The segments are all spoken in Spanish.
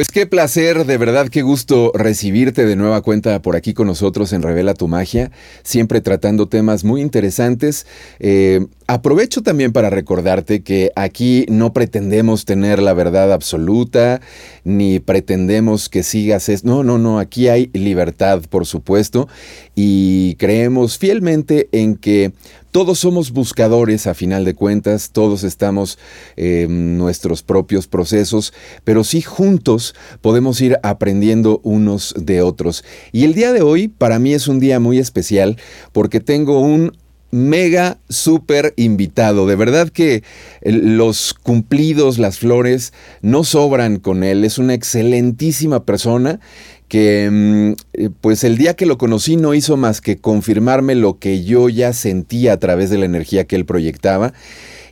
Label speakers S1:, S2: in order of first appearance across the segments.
S1: Pues qué placer, de verdad qué gusto recibirte de nueva cuenta por aquí con nosotros en Revela tu Magia, siempre tratando temas muy interesantes. Eh, aprovecho también para recordarte que aquí no pretendemos tener la verdad absoluta, ni pretendemos que sigas esto. No, no, no, aquí hay libertad, por supuesto, y creemos fielmente en que todos somos buscadores a final de cuentas, todos estamos en nuestros propios procesos, pero sí juntos podemos ir aprendiendo unos de otros. Y el día de hoy para mí es un día muy especial porque tengo un mega super invitado. De verdad que los cumplidos, las flores, no sobran con él. Es una excelentísima persona que mm, eh, pues el día que lo conocí no hizo más que confirmarme lo que yo ya sentía a través de la energía que él proyectaba.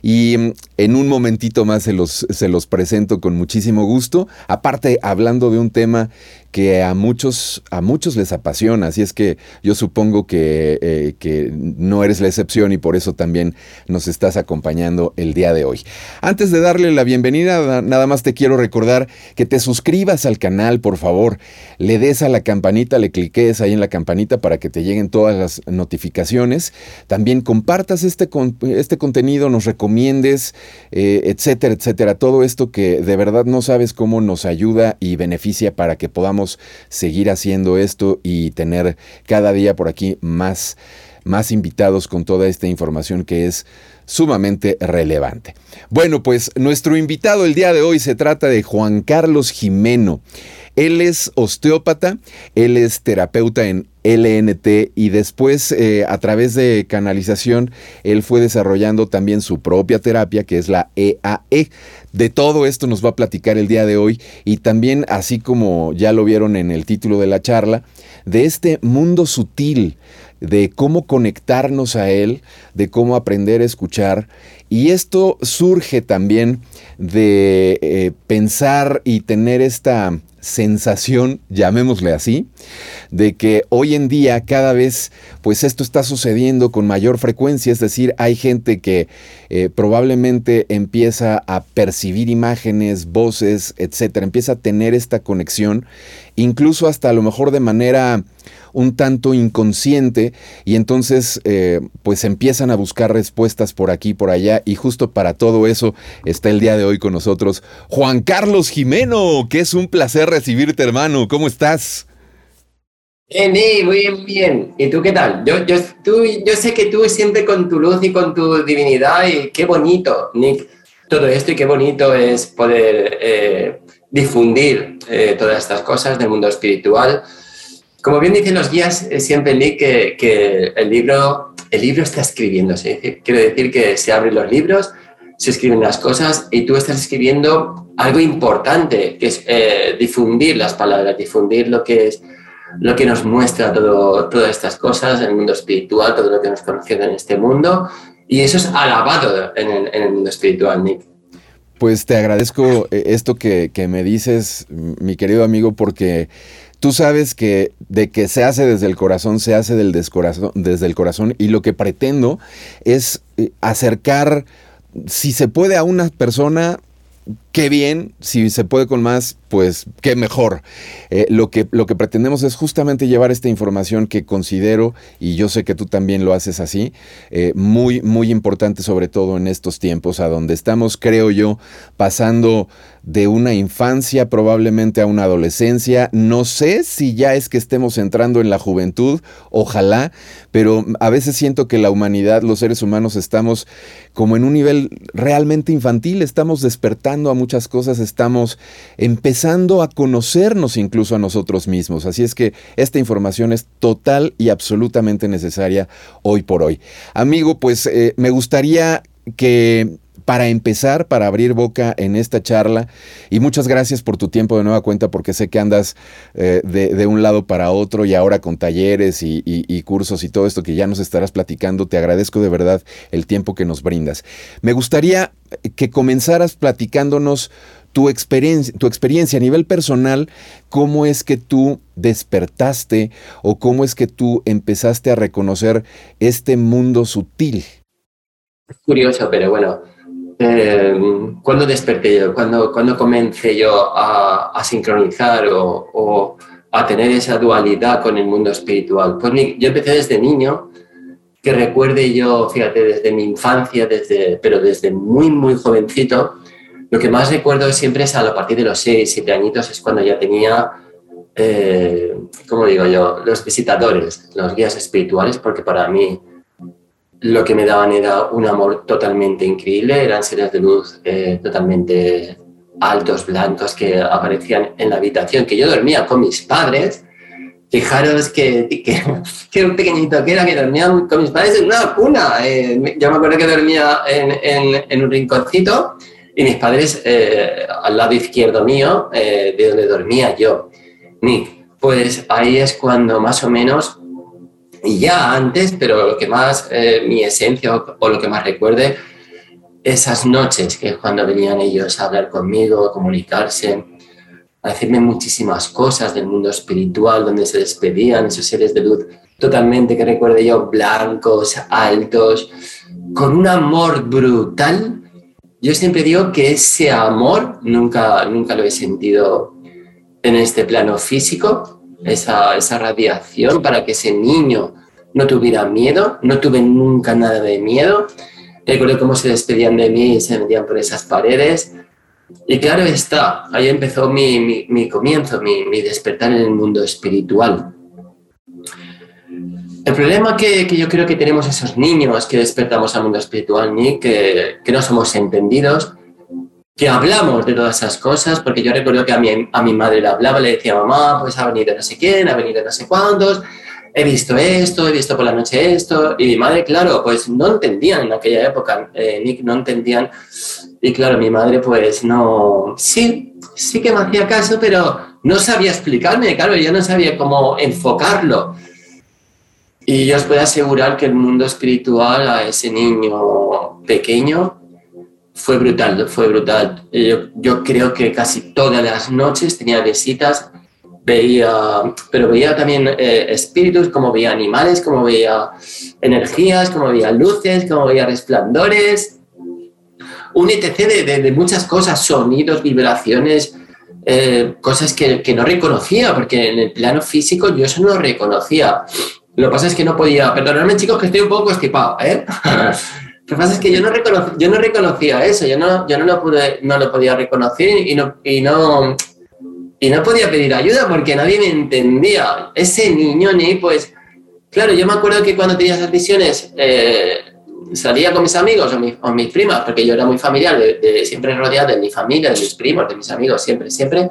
S1: Y mm, en un momentito más se los, se los presento con muchísimo gusto. Aparte, hablando de un tema que a muchos, a muchos les apasiona, así es que yo supongo que, eh, que, no eres la excepción y por eso también nos estás acompañando el día de hoy. Antes de darle la bienvenida, nada más te quiero recordar que te suscribas al canal, por favor, le des a la campanita, le cliques ahí en la campanita para que te lleguen todas las notificaciones, también compartas este, este contenido, nos recomiendes, eh, etcétera, etcétera, todo esto que de verdad no sabes cómo nos ayuda y beneficia para que podamos seguir haciendo esto y tener cada día por aquí más, más invitados con toda esta información que es sumamente relevante. Bueno, pues nuestro invitado el día de hoy se trata de Juan Carlos Jimeno. Él es osteópata, él es terapeuta en LNT y después eh, a través de canalización él fue desarrollando también su propia terapia que es la EAE. E. De todo esto nos va a platicar el día de hoy y también así como ya lo vieron en el título de la charla, de este mundo sutil, de cómo conectarnos a él, de cómo aprender a escuchar. Y esto surge también de eh, pensar y tener esta sensación, llamémosle así, de que hoy en día cada vez pues esto está sucediendo con mayor frecuencia, es decir, hay gente que eh, probablemente empieza a percibir imágenes, voces, etcétera, empieza a tener esta conexión, incluso hasta a lo mejor de manera un tanto inconsciente y entonces eh, pues empiezan a buscar respuestas por aquí, por allá y justo para todo eso está el día de hoy con nosotros Juan Carlos Jimeno, que es un placer recibirte hermano, ¿cómo estás?
S2: Bien, bien, bien. ¿Y tú qué tal? Yo, yo, tú, yo sé que tú siempre con tu luz y con tu divinidad y qué bonito, Nick, todo esto y qué bonito es poder eh, difundir eh, todas estas cosas del mundo espiritual como bien dicen los guías, siempre Nick, que, que, el, libro, el libro está escribiéndose. Quiero decir que se abren los libros, se escriben las cosas y tú estás escribiendo algo importante, que es eh, difundir las palabras, difundir lo que es lo que nos muestra todo, todas estas cosas, el mundo espiritual, todo lo que nos conoce en este mundo. Y eso es alabado en el, en el mundo espiritual, Nick.
S1: Pues te agradezco eh, esto que, que me dices, mi querido amigo, porque Tú sabes que de que se hace desde el corazón, se hace del descorazón, desde el corazón y lo que pretendo es eh, acercar, si se puede, a una persona qué bien, si se puede con más, pues qué mejor. Eh, lo, que, lo que pretendemos es justamente llevar esta información que considero, y yo sé que tú también lo haces así, eh, muy, muy importante sobre todo en estos tiempos, a donde estamos, creo yo, pasando de una infancia probablemente a una adolescencia. No sé si ya es que estemos entrando en la juventud, ojalá, pero a veces siento que la humanidad, los seres humanos, estamos como en un nivel realmente infantil, estamos despertando a muchas cosas, estamos empezando a conocernos incluso a nosotros mismos. Así es que esta información es total y absolutamente necesaria hoy por hoy. Amigo, pues eh, me gustaría que para empezar, para abrir boca en esta charla. Y muchas gracias por tu tiempo de nueva cuenta, porque sé que andas eh, de, un lado para otro y ahora con talleres y, cursos y todo esto que ya nos estarás platicando. Te agradezco de verdad el tiempo que nos brindas. Me gustaría que comenzaras platicándonos tu experiencia, tu experiencia a nivel personal, cómo es que tú despertaste o cómo es que tú empezaste a reconocer este mundo sutil.
S2: curioso, pero bueno, eh, ¿cuándo desperté yo? ¿Cuándo, cuando comencé yo a, a sincronizar o, o, a tener esa dualidad con el mundo espiritual? Pues yo empecé desde niño, que recuerde yo, fíjate, desde mi infancia, desde, pero desde muy, muy jovencito, lo que más recuerdo siempre es a, partir de los 6, 7 añitos, es cuando ya tenía, eh, ¿cómo digo yo?, los visitadores, los guías espirituales, porque para mí lo que me daban era un amor totalmente increíble, eran seres de luz eh, totalmente altos, blancos, que aparecían en la habitación, que yo dormía con mis padres. Fijaros que, que, que pequeñito que era, que dormía con mis padres en una cuna. Eh, yo me acuerdo que dormía en, en, un rinconcito y mis padres eh, al lado izquierdo mío, de donde dormía yo. Nick, pues ahí es cuando más o menos ya antes, pero lo que más, eh, mi esencia o, lo que más recuerde, esas noches que cuando venían ellos a hablar conmigo, a comunicarse, a decirme muchísimas cosas del mundo espiritual, donde se despedían esos seres de luz totalmente, que recuerde yo, blancos, altos, con un amor brutal. Yo siempre digo que ese amor nunca, nunca lo he sentido en este plano físico, esa, esa radiación para que ese niño no tuviera miedo, no tuve nunca nada de miedo. Recuerdo cómo se despedían de mí y se metían por esas paredes. Y claro está, ahí empezó mi, mi, mi comienzo, mi, mi, despertar en el mundo espiritual. El problema que, que, yo creo que tenemos esos niños que despertamos al mundo espiritual, que, que no somos entendidos, que hablamos de todas esas cosas, porque yo recuerdo que a mi, a mi madre le hablaba, le decía, mamá, pues ha venido no sé quién, ha venido no sé cuántos, he visto esto, he visto por la noche esto, y mi madre, claro, pues no entendían en aquella época, eh, Nick no entendían, y claro, mi madre pues no, sí, sí que me hacía caso, pero no sabía explicarme, claro, yo no sabía cómo enfocarlo. Y yo os puedo asegurar que el mundo espiritual a ese niño pequeño fue brutal, fue brutal. Yo, yo, creo que casi todas las noches tenía visitas, veía, pero veía también eh, espíritus, como veía animales, como veía energías, como veía luces, como veía resplandores, un etc de, muchas cosas, sonidos, vibraciones, eh, cosas que, que, no reconocía, porque en el plano físico yo eso no lo reconocía. Lo que pasa es que no podía, perdonadme chicos que estoy un poco constipado, ¿eh? Lo que pasa es que yo no, yo no reconocía eso, yo no, yo no, lo, podía reconocer y no, y, no, y no podía pedir ayuda porque nadie me entendía. Ese niño, ni pues, claro, yo me acuerdo que cuando tenía esas visiones eh, salía con mis amigos o, mi, o, mis primas, porque yo era muy familiar, de, de, siempre rodeado de mi familia, de mis primos, de mis amigos, siempre, siempre.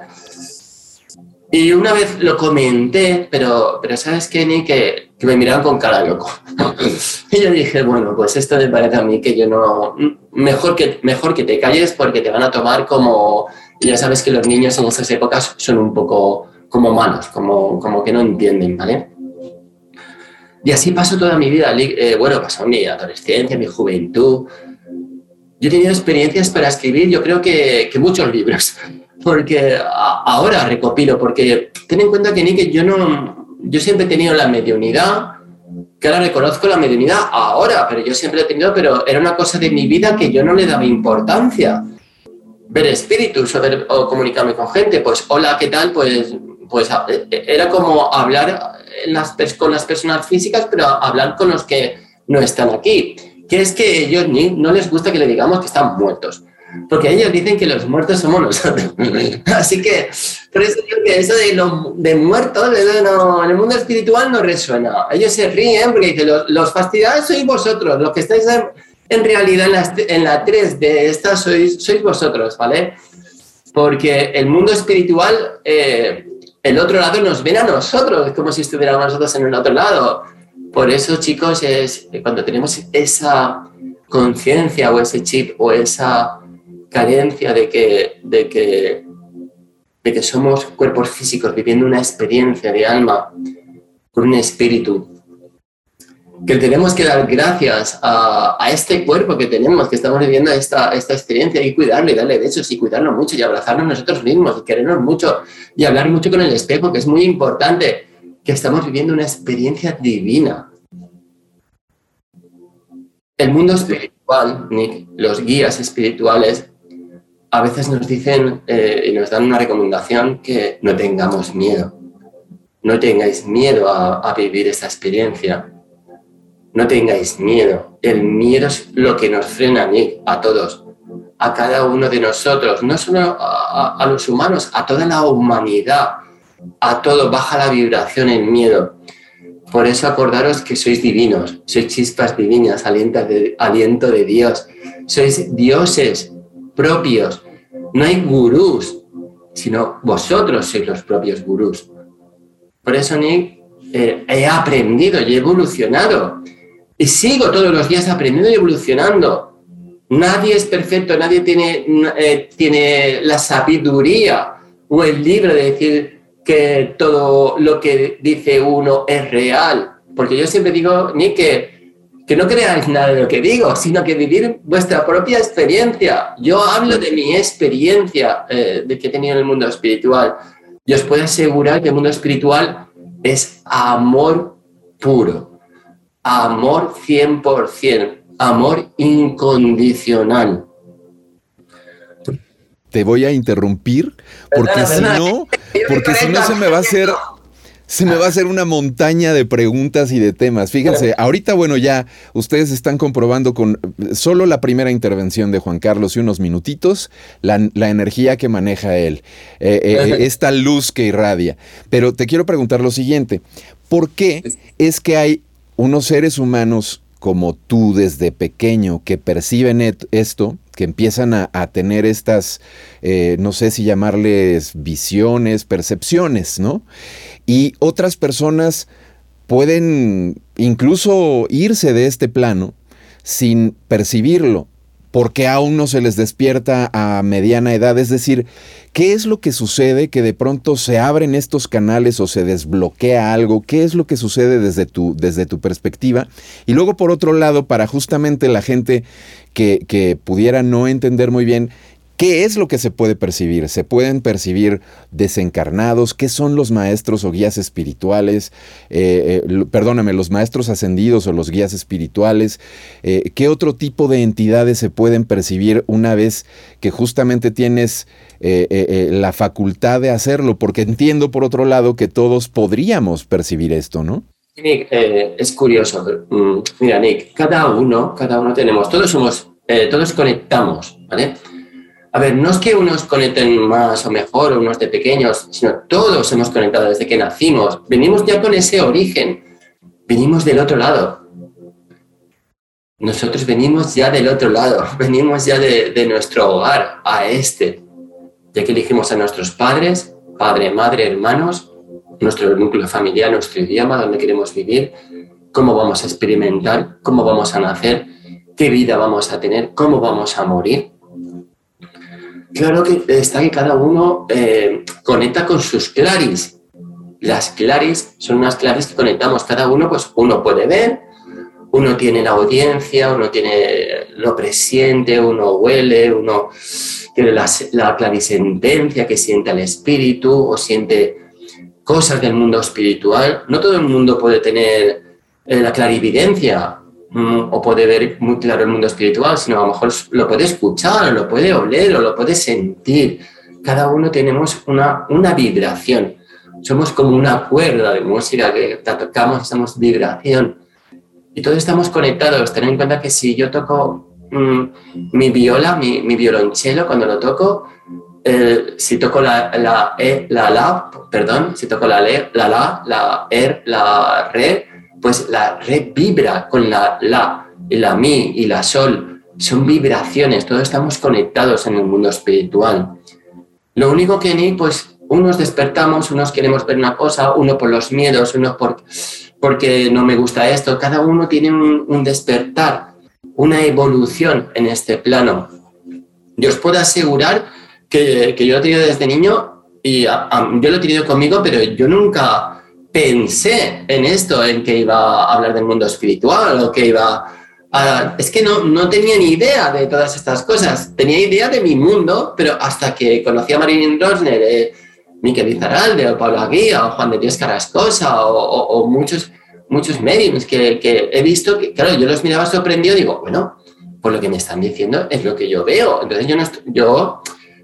S2: Y una vez lo comenté, pero, pero ¿sabes qué, Ni? Que, que me miraban con cara loco. y yo dije, bueno, pues esto me parece a mí que yo no... Mejor que, mejor que te calles porque te van a tomar como... Ya sabes que los niños en esas épocas son un poco como malos, como, como que no entienden, ¿vale? Y así pasó toda mi vida. Eh, bueno, pasó mi adolescencia, mi juventud. Yo he tenido experiencias para escribir, yo creo que, que muchos libros porque ahora recopilo, porque ten en cuenta que Nick, yo no, yo siempre he tenido la mediunidad, que ahora reconozco la mediunidad ahora, pero yo siempre he tenido, pero era una cosa de mi vida que yo no le daba importancia. Ver espíritus o, ver, o comunicarme con gente, pues hola, ¿qué tal? Pues, pues era como hablar las, con las personas físicas, pero hablar con los que no están aquí. Que es que ellos no les gusta que le digamos que están muertos porque ellos dicen que los muertos somos nosotros. Así que, por eso digo que eso de, lo, de muertos no, en el mundo espiritual no resuena. Ellos se ríen porque dicen, los, los fastidiados sois vosotros, los que estáis en, en realidad en la, en la 3 de esta sois, sois vosotros, ¿vale? Porque el mundo espiritual, eh, el otro lado nos ven a nosotros, como si estuviéramos nosotros en el otro lado. Por eso, chicos, es cuando tenemos esa conciencia o ese chip o esa carencia de que, de que, de que somos cuerpos físicos viviendo una experiencia de alma con un espíritu. Que tenemos que dar gracias a, a, este cuerpo que tenemos, que estamos viviendo esta, esta experiencia y cuidarlo y darle besos y cuidarlo mucho y abrazarnos nosotros mismos y querernos mucho y hablar mucho con el espejo, que es muy importante, que estamos viviendo una experiencia divina. El mundo espiritual Nick, los guías espirituales, a veces nos dicen eh, y nos dan una recomendación que no tengamos miedo. No tengáis miedo a, vivir esa experiencia. No tengáis miedo. El miedo es lo que nos frena, a todos a cada uno de nosotros, no solo a, los humanos, a toda la humanidad, a todo, baja la vibración, el miedo. Por eso acordaros que sois divinos, sois chispas divinas, aliento de, aliento de Dios, sois dioses propios, no hay gurús, sino vosotros sois los propios gurús. Por eso, Nick, eh, he aprendido y he evolucionado. Y sigo todos los días aprendiendo y evolucionando Nadie es perfecto, nadie tiene, eh, tiene la sabiduría o el libro de decir que todo lo que dice uno es real. Porque yo siempre digo, ni que, que no creáis nada de lo que digo, sino que vivir vuestra propia experiencia. Yo hablo de mi experiencia eh, de que he tenido en el mundo espiritual. Y os puedo asegurar que el mundo espiritual es amor puro, amor 100% amor incondicional.
S1: Te voy a interrumpir porque si no, porque si no se me va a hacer se me va a hacer una montaña de preguntas y de temas. Fíjense, ahorita, bueno, ya ustedes están comprobando con solo la primera intervención de Juan Carlos y unos minutitos la, energía que maneja él, eh, eh, esta luz que irradia. Pero te quiero preguntar lo siguiente, ¿por qué es que hay unos seres humanos como tú desde pequeño que perciben esto, que empiezan a, tener estas, eh, no sé si llamarles visiones, percepciones, ¿no? Y otras personas pueden incluso irse de este plano sin percibirlo porque aún no se les despierta a mediana edad. Es decir, ¿qué es lo que sucede que de pronto se abren estos canales o se desbloquea algo? ¿Qué es lo que sucede desde tu, desde tu perspectiva? Y luego, por otro lado, para justamente la gente que, que pudiera no entender muy bien, ¿Qué es lo que se puede percibir? ¿Se pueden percibir desencarnados? ¿Qué son los maestros o guías espirituales? Eh, eh, perdóname, los maestros ascendidos o los guías espirituales. Eh, ¿Qué otro tipo de entidades se pueden percibir una vez que justamente tienes la facultad de hacerlo? Porque entiendo, por otro lado, que todos podríamos percibir esto, ¿no?
S2: Nick, es curioso. Mm, mira, Nick, cada uno, cada uno tenemos, todos somos, todos conectamos, ¿vale? A ver, no es que unos conecten más o mejor, unos de pequeños, sino todos hemos conectado desde que nacimos. Venimos ya con ese origen. Venimos del otro lado. Nosotros venimos ya del otro lado, venimos ya de, nuestro hogar a este. Ya que elegimos a nuestros padres, padre, madre, hermanos, nuestro núcleo familiar, nuestro idioma, donde queremos vivir, cómo vamos a experimentar, cómo vamos a nacer, qué vida vamos a tener, cómo vamos a morir Claro que está que cada uno eh, conecta con sus claris. Las claris son unas claris que conectamos cada uno, pues uno puede ver, uno tiene la audiencia, uno tiene lo presiente, uno huele, uno tiene la, la clarisentencia que siente el espíritu o siente cosas del mundo espiritual. No todo el mundo puede tener eh, la clarividencia, o puede ver muy claro el mundo espiritual, sino a lo mejor lo puede escuchar, lo puede oler, o lo puede sentir. Cada uno tenemos una, una vibración. Somos como una cuerda de música que la tocamos, estamos vibración. Y todos estamos conectados. Ten en cuenta que si yo toco mm, mi viola, mi, mi, violonchelo, cuando lo toco, si toco la, la, e, la, la, perdón, si toco la, la, la, la, er, la, re, pues la red vibra con la la, y la mi y la sol. Son vibraciones, todos estamos conectados en el mundo espiritual. Lo único que ni, pues unos despertamos, unos queremos ver una cosa, uno por los miedos, uno por, porque no me gusta esto. Cada uno tiene un, despertar, una evolución en este plano. Yo os puedo asegurar que, que yo lo he tenido desde niño y yo lo he tenido conmigo, pero yo nunca pensé en esto, en que iba a hablar del mundo espiritual o que iba a... Es que no, no tenía ni idea de todas estas cosas. Tenía idea de mi mundo, pero hasta que conocí a Marilyn Rosner, eh, Miquel Izaralde, o Pablo Aguía, o Juan de Dios Carrascosa, o, muchos, muchos mediums que, que, he visto, que claro, yo los miraba sorprendido y digo, bueno, por lo que me están diciendo es lo que yo veo. Entonces yo no yo,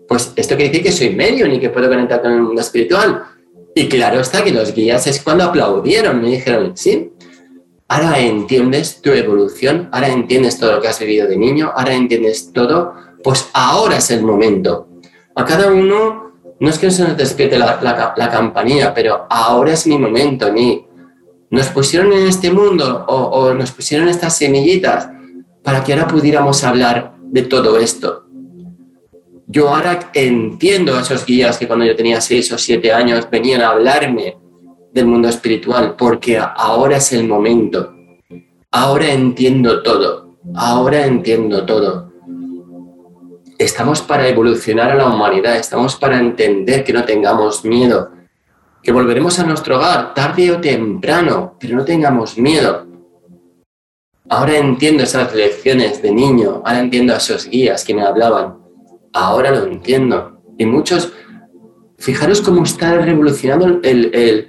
S2: pues esto quiere decir que soy medio ni que puedo conectar con el mundo espiritual. Y claro está que los guías es cuando aplaudieron, me dijeron, sí, ahora entiendes tu evolución, ahora entiendes todo lo que has vivido de niño, ahora entiendes todo, pues ahora es el momento. A cada uno, no es que se nos despierte la, la, campanilla, pero ahora es mi momento, ni nos pusieron en este mundo o, o nos pusieron estas semillitas para que ahora pudiéramos hablar de todo esto. Yo ahora entiendo a esos guías que cuando yo tenía seis o siete años venían a hablarme del mundo espiritual, porque ahora es el momento. Ahora entiendo todo. Ahora entiendo todo. Estamos para evolucionar a la humanidad, estamos para entender que no tengamos miedo, que volveremos a nuestro hogar tarde o temprano, pero no tengamos miedo Ahora entiendo esas lecciones de niño, ahora entiendo a esos guías que me hablaban, ahora lo entiendo. Y muchos, fijaros cómo está revolucionando el,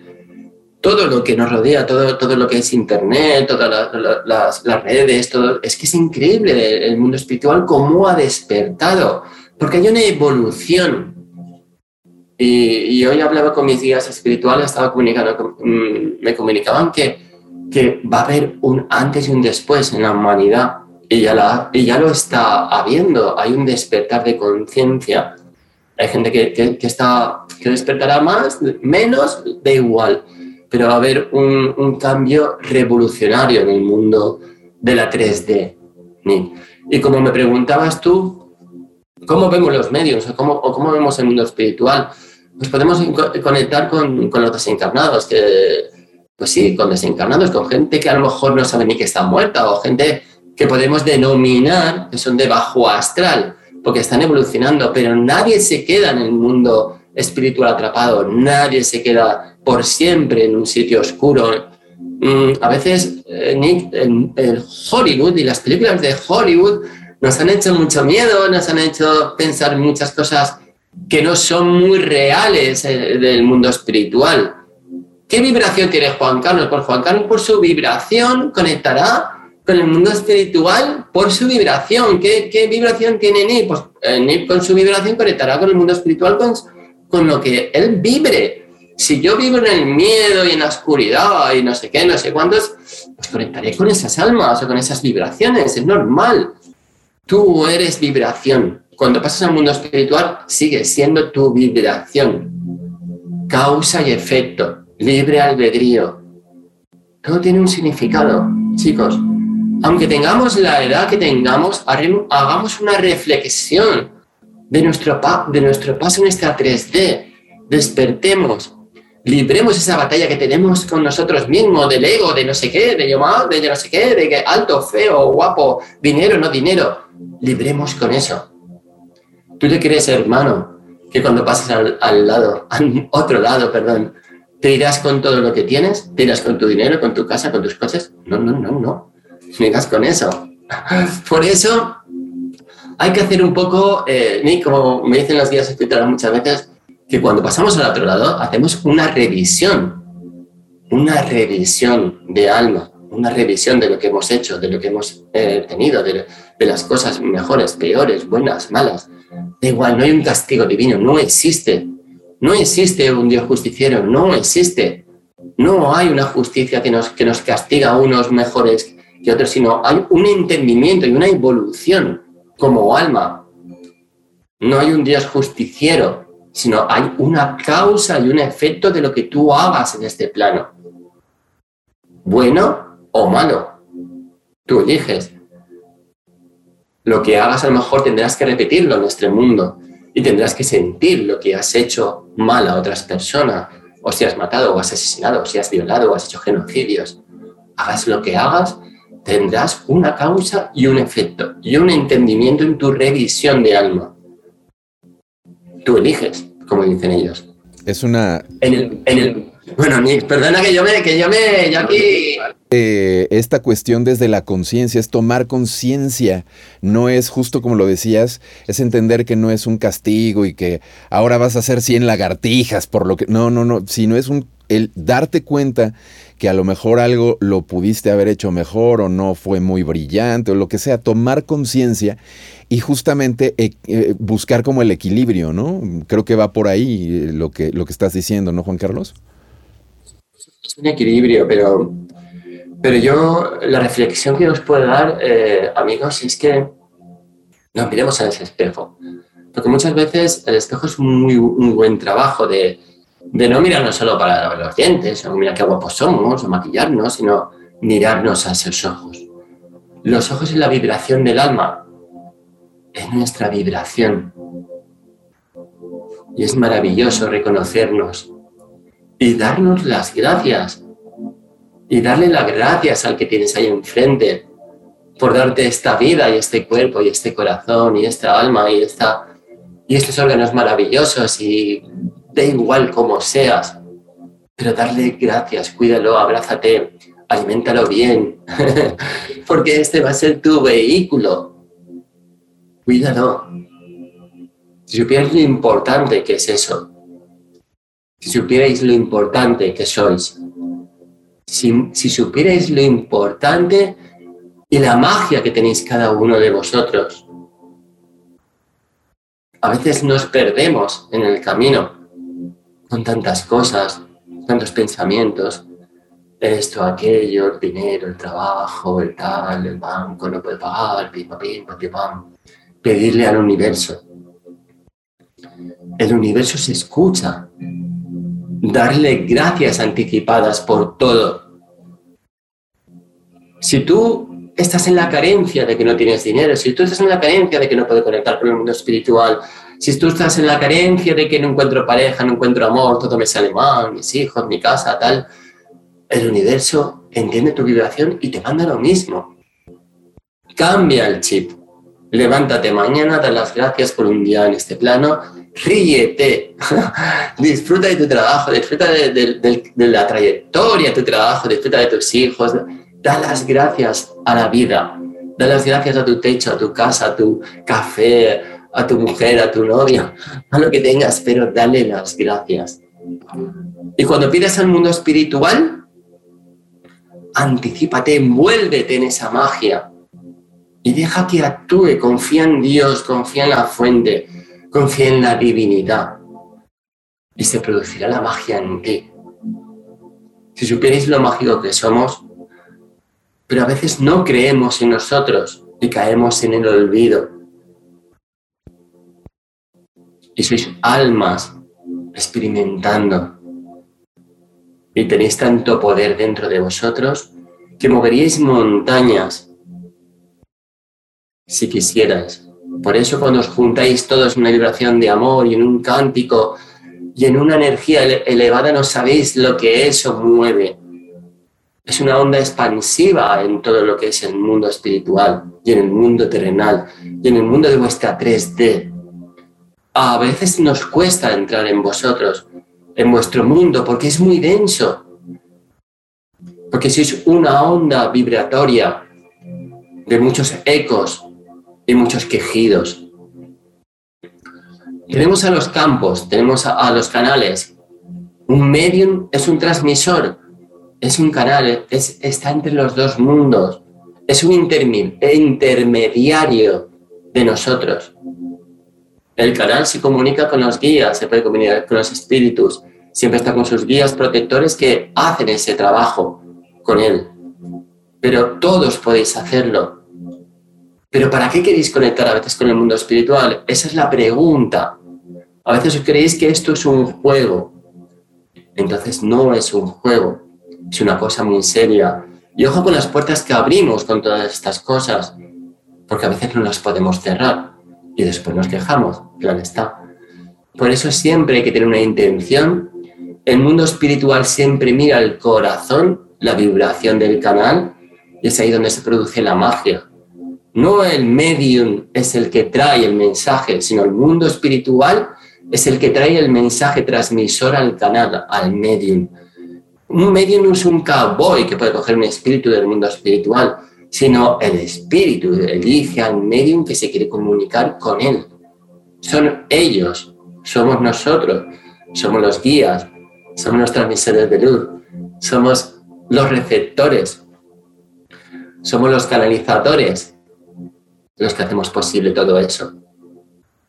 S2: todo lo que nos rodea, todo, todo lo que es Internet, todas las, redes, todo, es que es increíble el, mundo espiritual, cómo ha despertado, porque hay una evolución. Y, hoy hablaba con mis guías espirituales, estaba comunicando, mm, me comunicaban que que va a haber un antes y un después en la humanidad y ya, la, y ya lo está habiendo. Hay un despertar de conciencia. Hay gente que, que, está, que despertará más, menos, da igual. Pero va a haber un, un cambio revolucionario en el mundo de la 3D. Y como me preguntabas tú, ¿cómo vemos los medios o cómo, o cómo vemos el mundo espiritual? Pues podemos conectar con, con los desencarnados, que pues sí, con desencarnados, con gente que a lo mejor no sabe ni que está muerta o gente que podemos denominar que son de bajo astral, porque están evolucionando, pero nadie se queda en el mundo espiritual atrapado, nadie se queda por siempre en un sitio oscuro. Mm, a veces, eh, Nick, el Hollywood y las películas de Hollywood nos han hecho mucho miedo, nos han hecho pensar muchas cosas que no son muy reales eh, del mundo espiritual. ¿Qué vibración tiene Juan Carlos? Por Juan Carlos, por su vibración, conectará con el mundo espiritual por su vibración. ¿Qué, vibración tiene Nip? Pues eh, Nip con su vibración conectará con el mundo espiritual con, con lo que él vibre. Si yo vivo en el miedo y en la oscuridad y no sé qué, no sé cuántos, pues conectaré con esas almas o con esas vibraciones. Es normal. Tú eres vibración. Cuando pasas al mundo espiritual, sigue siendo tu vibración. Causa y efecto libre albedrío. Todo tiene un significado, chicos. Aunque tengamos la edad que tengamos, hagamos una reflexión de nuestro, de nuestro paso en esta 3D. Despertemos, libremos esa batalla que tenemos con nosotros mismos, del ego, de no sé qué, de llamar, de no sé qué, de que alto, feo, guapo, dinero, no dinero. Libremos con eso. Tú te crees, hermano, que cuando pasas al, al lado, al otro lado, perdón, ¿Te irás con todo lo que tienes? ¿Te irás con tu dinero, con tu casa, con tus coches? No, no, no, no. Irás con eso. Por eso hay que hacer un poco, eh, como me dicen los guías espirituales muchas veces, que cuando pasamos al otro lado hacemos una revisión, una revisión de alma, una revisión de lo que hemos hecho, de lo que hemos eh, tenido, de, de, las cosas mejores, peores, buenas, malas. Da igual, no hay un castigo divino, no existe. No existe un Dios justiciero, no existe. No hay una justicia que nos, que nos castiga a unos mejores que otros, sino hay un entendimiento y una evolución como alma. No hay un Dios justiciero, sino hay una causa y un efecto de lo que tú hagas en este plano. Bueno o malo. Tú eliges. Lo que hagas a lo mejor tendrás que repetirlo en este mundo y tendrás que sentir lo que has hecho mal a otras personas, o si has matado o has asesinado, o si has violado o has hecho genocidios. Hagas lo que hagas, tendrás una causa y un efecto, y un entendimiento en tu revisión de alma. Tú eliges, como dicen ellos.
S1: Es una...
S2: En el, en el, bueno, Nick, perdona que yo me, que yo me, yo aquí...
S1: Eh, esta cuestión desde la conciencia, es tomar conciencia, no es justo como lo decías, es entender que no es un castigo y que ahora vas a hacer 100 lagartijas por lo que... No, no, no, sino es un el darte cuenta que a lo mejor algo lo pudiste haber hecho mejor o no fue muy brillante o lo que sea, tomar conciencia y justamente eh, eh, buscar como el equilibrio, ¿no? Creo que va por ahí eh, lo que, lo que estás diciendo, ¿no, Juan Carlos?
S2: Es un equilibrio, pero, pero yo la reflexión que os puedo dar, amigos, es que nos miremos en ese espejo. Porque muchas veces el espejo es un muy buen trabajo de, de no mirarnos solo para lavar los dientes, o mirar qué guapos somos, o maquillarnos, sino mirarnos a esos ojos. Los ojos es la vibración del alma, es nuestra vibración. Y es maravilloso reconocernos y darnos las gracias. Y darle las gracias al que tienes ahí enfrente por darte esta vida y este cuerpo y este corazón y esta alma y, esta, y estos órganos maravillosos y da igual cómo seas, pero darle gracias, cuídalo, abrázate, aliméntalo bien, porque este va a ser tu vehículo. Cuídalo. Si supierais lo importante que es eso, si supierais lo importante que sois, si, si supierais lo importante y la magia que tenéis cada uno de vosotros, a veces nos perdemos en el camino tantas cosas, tantos pensamientos, esto, aquello, el dinero, el trabajo, el tal, el banco, no puede pagar, pim, pim, pim, pam pedirle al universo. El universo se escucha. Darle gracias anticipadas por todo. Si tú estás en la carencia de que no tienes dinero, si tú estás en la carencia de que no puedes conectar con el mundo espiritual, si tú estás en la carencia de que no encuentro pareja, no encuentro amor, todo me sale mal, mis hijos, mi casa, tal, el universo entiende tu vibración y te manda lo mismo. Cambia el chip. Levántate mañana, da las gracias por un día en este plano, ríete, disfruta de tu trabajo, disfruta de, la trayectoria de tu trabajo, disfruta de tus hijos, da las gracias a la vida, da las gracias a tu techo, a tu casa, a tu café, a tu mujer, a tu novia, a lo que tengas, pero dale las gracias. Y cuando pides al mundo espiritual, anticipate, envuélvete en esa magia y deja que actúe, confía en Dios, confía en la fuente, confía en la divinidad y se producirá la magia en ti. Si supierais lo mágico que somos, pero a veces no creemos en nosotros y caemos en el olvido. Sois almas experimentando. Y tenéis tanto poder dentro de vosotros que moveríais montañas si quisieras. Por eso cuando os juntáis todos en una vibración de amor y en un cántico y en una energía elevada no sabéis lo que eso mueve. Es una onda expansiva en todo lo que es el mundo espiritual y en el mundo terrenal y en el mundo de vuestra 3D. A veces nos cuesta entrar en vosotros, en vuestro mundo, porque es muy denso. Porque sois una onda vibratoria de muchos ecos, y muchos quejidos. Tenemos a los campos, tenemos a, los canales. Un medium es un transmisor, es un canal, es, está entre los dos mundos, es un intermediario de nosotros. El canal se comunica con los guías, se puede comunicar con los espíritus, siempre está con sus guías protectores que hacen ese trabajo con él. Pero todos podéis hacerlo. Pero ¿para qué queréis conectar a veces con el mundo espiritual? Esa es la pregunta. A veces os creéis que esto es un juego. Entonces no es un juego, es una cosa muy seria. Y ojo con las puertas que abrimos con todas estas cosas, porque a veces no las podemos cerrar y después nos quejamos, claro está. Por eso siempre hay que tener una intención. El mundo espiritual siempre mira el corazón, la vibración del canal, y es ahí donde se produce la magia. No el medium es el que trae el mensaje, sino el mundo espiritual es el que trae el mensaje transmisor al canal, al medium. Un medium es un cowboy que puede coger un espíritu del mundo espiritual, sino el espíritu elige al medium que se quiere comunicar con él. Son ellos, somos nosotros, somos los guías, somos los transmisores de luz, somos los receptores, somos los canalizadores, los que hacemos posible todo eso.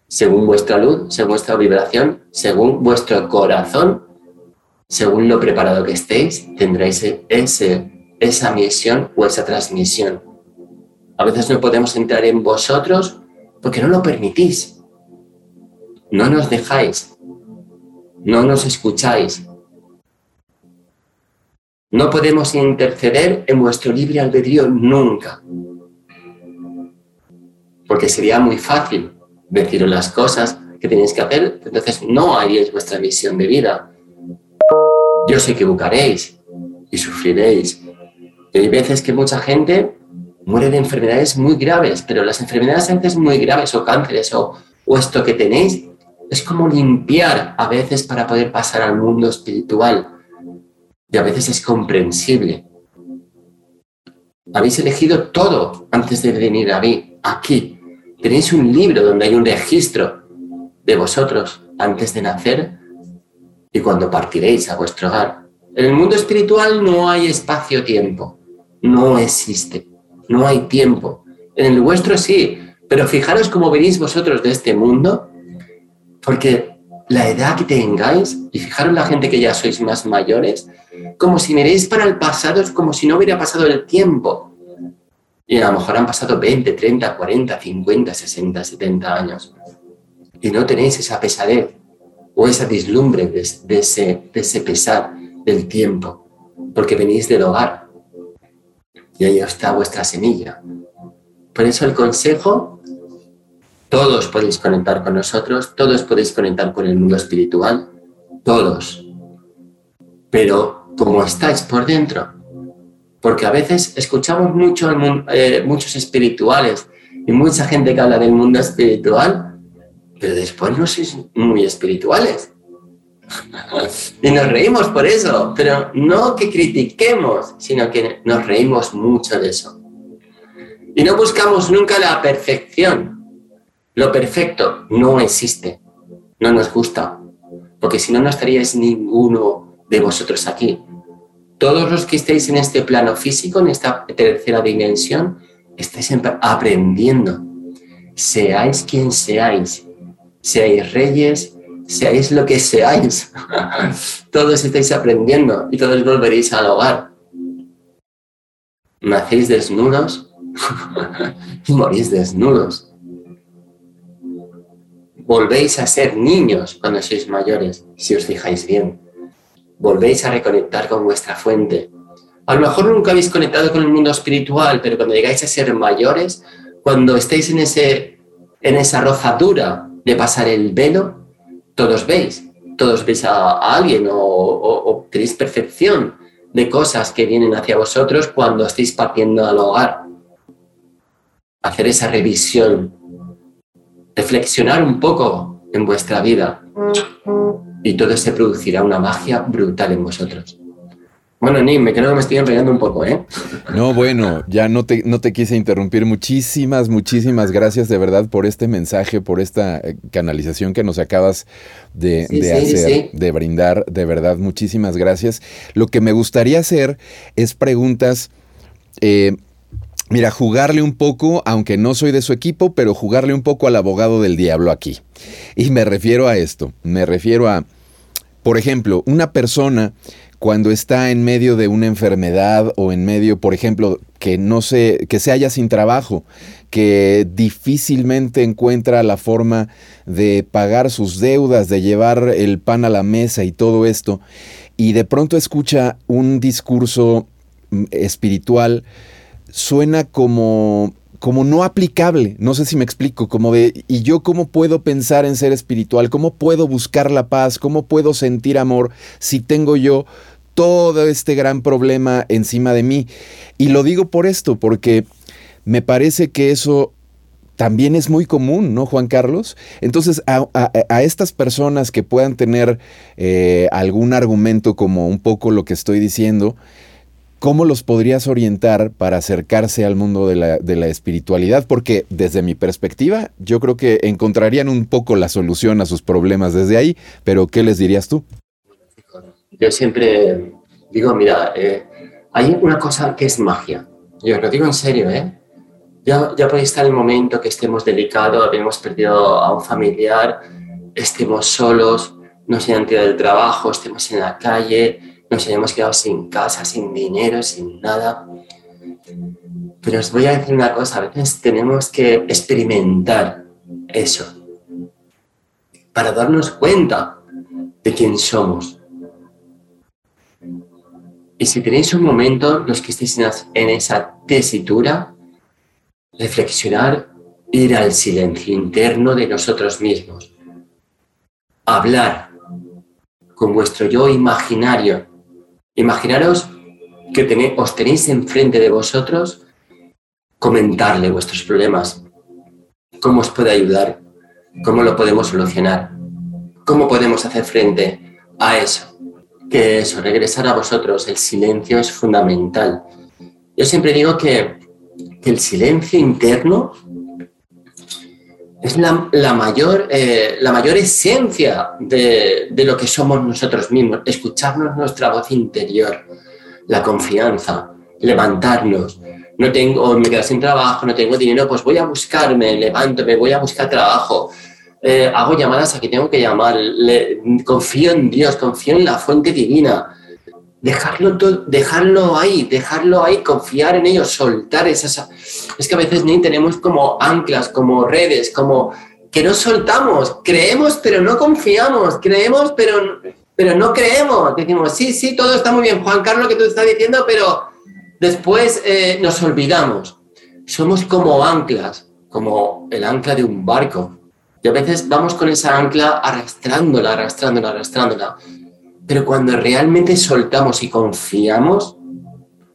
S2: Según vuestra luz, según vuestra vibración, según vuestro corazón, según lo preparado que estéis, tendréis ese, esa misión o esa transmisión. A veces no podemos entrar en vosotros porque no lo permitís. No nos dejáis. No nos escucháis. No podemos interceder en vuestro libre albedrío nunca. Porque sería muy fácil deciros las cosas que tenéis que hacer, entonces no haríais vuestra misión de vida. Yo os equivocaréis y sufriréis. Hay veces que mucha gente muere de enfermedades muy graves, pero las enfermedades a veces muy graves o cánceres o, o esto que tenéis es como limpiar a veces para poder pasar al mundo espiritual. Y a veces es comprensible. Habéis elegido todo antes de venir a mí, aquí. Tenéis un libro donde hay un registro de vosotros antes de nacer y cuando partiréis a vuestro hogar. En el mundo espiritual no hay espacio-tiempo. No existe. No hay tiempo. En el vuestro sí. Pero fijaros cómo venís vosotros de este mundo porque la edad que tengáis, y fijaros la gente que ya sois más mayores, como si miréis para el pasado, es como si no hubiera pasado el tiempo. Y a lo mejor han pasado 20, 30, 40, 50, 60, 70 años. Y no tenéis esa pesadez o esa dislumbre de, ese, de ese pesar del tiempo, porque venís del hogar. Y ahí está vuestra semilla. Por eso el consejo todos podéis conectar con nosotros, todos podéis conectar con el mundo espiritual, todos. Pero ¿cómo estáis por dentro? Porque a veces escuchamos mucho eh, muchos espirituales y mucha gente que habla del mundo espiritual, pero después no sois muy espirituales. Y nos reímos por eso, pero no que critiquemos, sino que nos reímos mucho de eso. Y no buscamos nunca la perfección, lo perfecto no existe, no nos gusta, porque si no, no estaríais ninguno de vosotros aquí. Todos los que estéis en este plano físico, en esta tercera dimensión, estáis aprendiendo. Seáis quien seáis, seáis reyes, seáis lo que seáis. todos estáis aprendiendo y todos volveréis al hogar. Nacéis desnudos y morís desnudos volvéis a ser niños cuando sois mayores, si os fijáis bien. Volvéis a reconectar con vuestra fuente. A lo mejor nunca habéis conectado con el mundo espiritual, pero cuando llegáis a ser mayores, cuando estéis en, ese, en esa rozadura de pasar el velo, todos veis, todos veis a, alguien o, tenéis percepción de cosas que vienen hacia vosotros cuando estéis partiendo al hogar. Hacer esa revisión reflexionar un poco en vuestra vida y todo se producirá una magia brutal en vosotros. Bueno, Nick, me creo que me estoy enrollando un poco, ¿eh?
S1: No, bueno, ya no te, no te quise interrumpir. Muchísimas, muchísimas gracias de verdad por este mensaje, por esta eh, canalización que nos acabas de, hacer, de brindar. De verdad, muchísimas gracias. Lo que me gustaría hacer es preguntas eh, Mira, jugarle un poco, aunque no soy de su equipo, pero jugarle un poco al abogado del diablo aquí. Y me refiero a esto, me refiero a, por ejemplo, una persona cuando está en medio de una enfermedad o en medio, por ejemplo, que no se, que se haya sin trabajo, que difícilmente encuentra la forma de pagar sus deudas, de llevar el pan a la mesa y todo esto, y de pronto escucha un discurso mm, espiritual, suena como como no aplicable, no sé si me explico, como de, ¿y yo cómo puedo pensar en ser espiritual? ¿Cómo puedo buscar la paz? ¿Cómo puedo sentir amor si tengo yo todo este gran problema encima de mí? Y lo digo por esto, porque me parece que eso también es muy común, ¿no, Juan Carlos? Entonces, a, estas personas que puedan tener eh, algún argumento como un poco lo que estoy diciendo, ¿cómo los podrías orientar para acercarse al mundo de la, espiritualidad? Porque desde mi perspectiva, yo creo que encontrarían un poco la solución a sus problemas desde ahí, pero ¿qué les dirías tú?
S2: yo siempre digo, mira, eh, hay una cosa que es magia. Yo lo digo en serio, ¿eh? Ya, ya puede estar el momento que estemos delicados, habíamos perdido a un familiar, estemos solos, nos hayan tirado del trabajo, estemos en la calle, nos hayamos quedado sin casa, sin dinero, sin nada. Pero os voy a decir una cosa, a veces tenemos que experimentar eso para darnos cuenta de quién somos. Y si tenéis un momento, los que estéis en esa tesitura, reflexionar, ir al silencio interno de nosotros mismos, hablar con vuestro yo imaginario. Imaginaros que os tenéis enfrente de vosotros, comentarle vuestros problemas, cómo os puede ayudar, ¿Cómo lo podemos solucionar? ¿Cómo podemos hacer frente a eso? Que eso, regresar a vosotros, el silencio es fundamental. Yo siempre digo que, el silencio interno es la, mayor, eh, la mayor esencia de, de, lo que somos nosotros mismos, escucharnos nuestra voz interior, la confianza, levantarnos. No tengo, me quedo sin trabajo, no tengo dinero, pues voy a buscarme, levanto, me voy a buscar trabajo, eh, hago llamadas a que tengo que llamar, confío en Dios, confío en la fuente divina. Dejarlo, dejarlo ahí, dejarlo ahí, confiar en ello, soltar esas... Es que a veces ni tenemos como anclas, como redes, como que no soltamos, creemos pero no confiamos, creemos pero, pero no creemos. Decimos, sí, sí, todo está muy bien, Juan Carlos, que tú estás diciendo, pero después eh, nos olvidamos. Somos como anclas, como el ancla de un barco. Y a veces vamos con esa ancla arrastrándola, arrastrándola, arrastrándola. Pero cuando realmente soltamos y confiamos,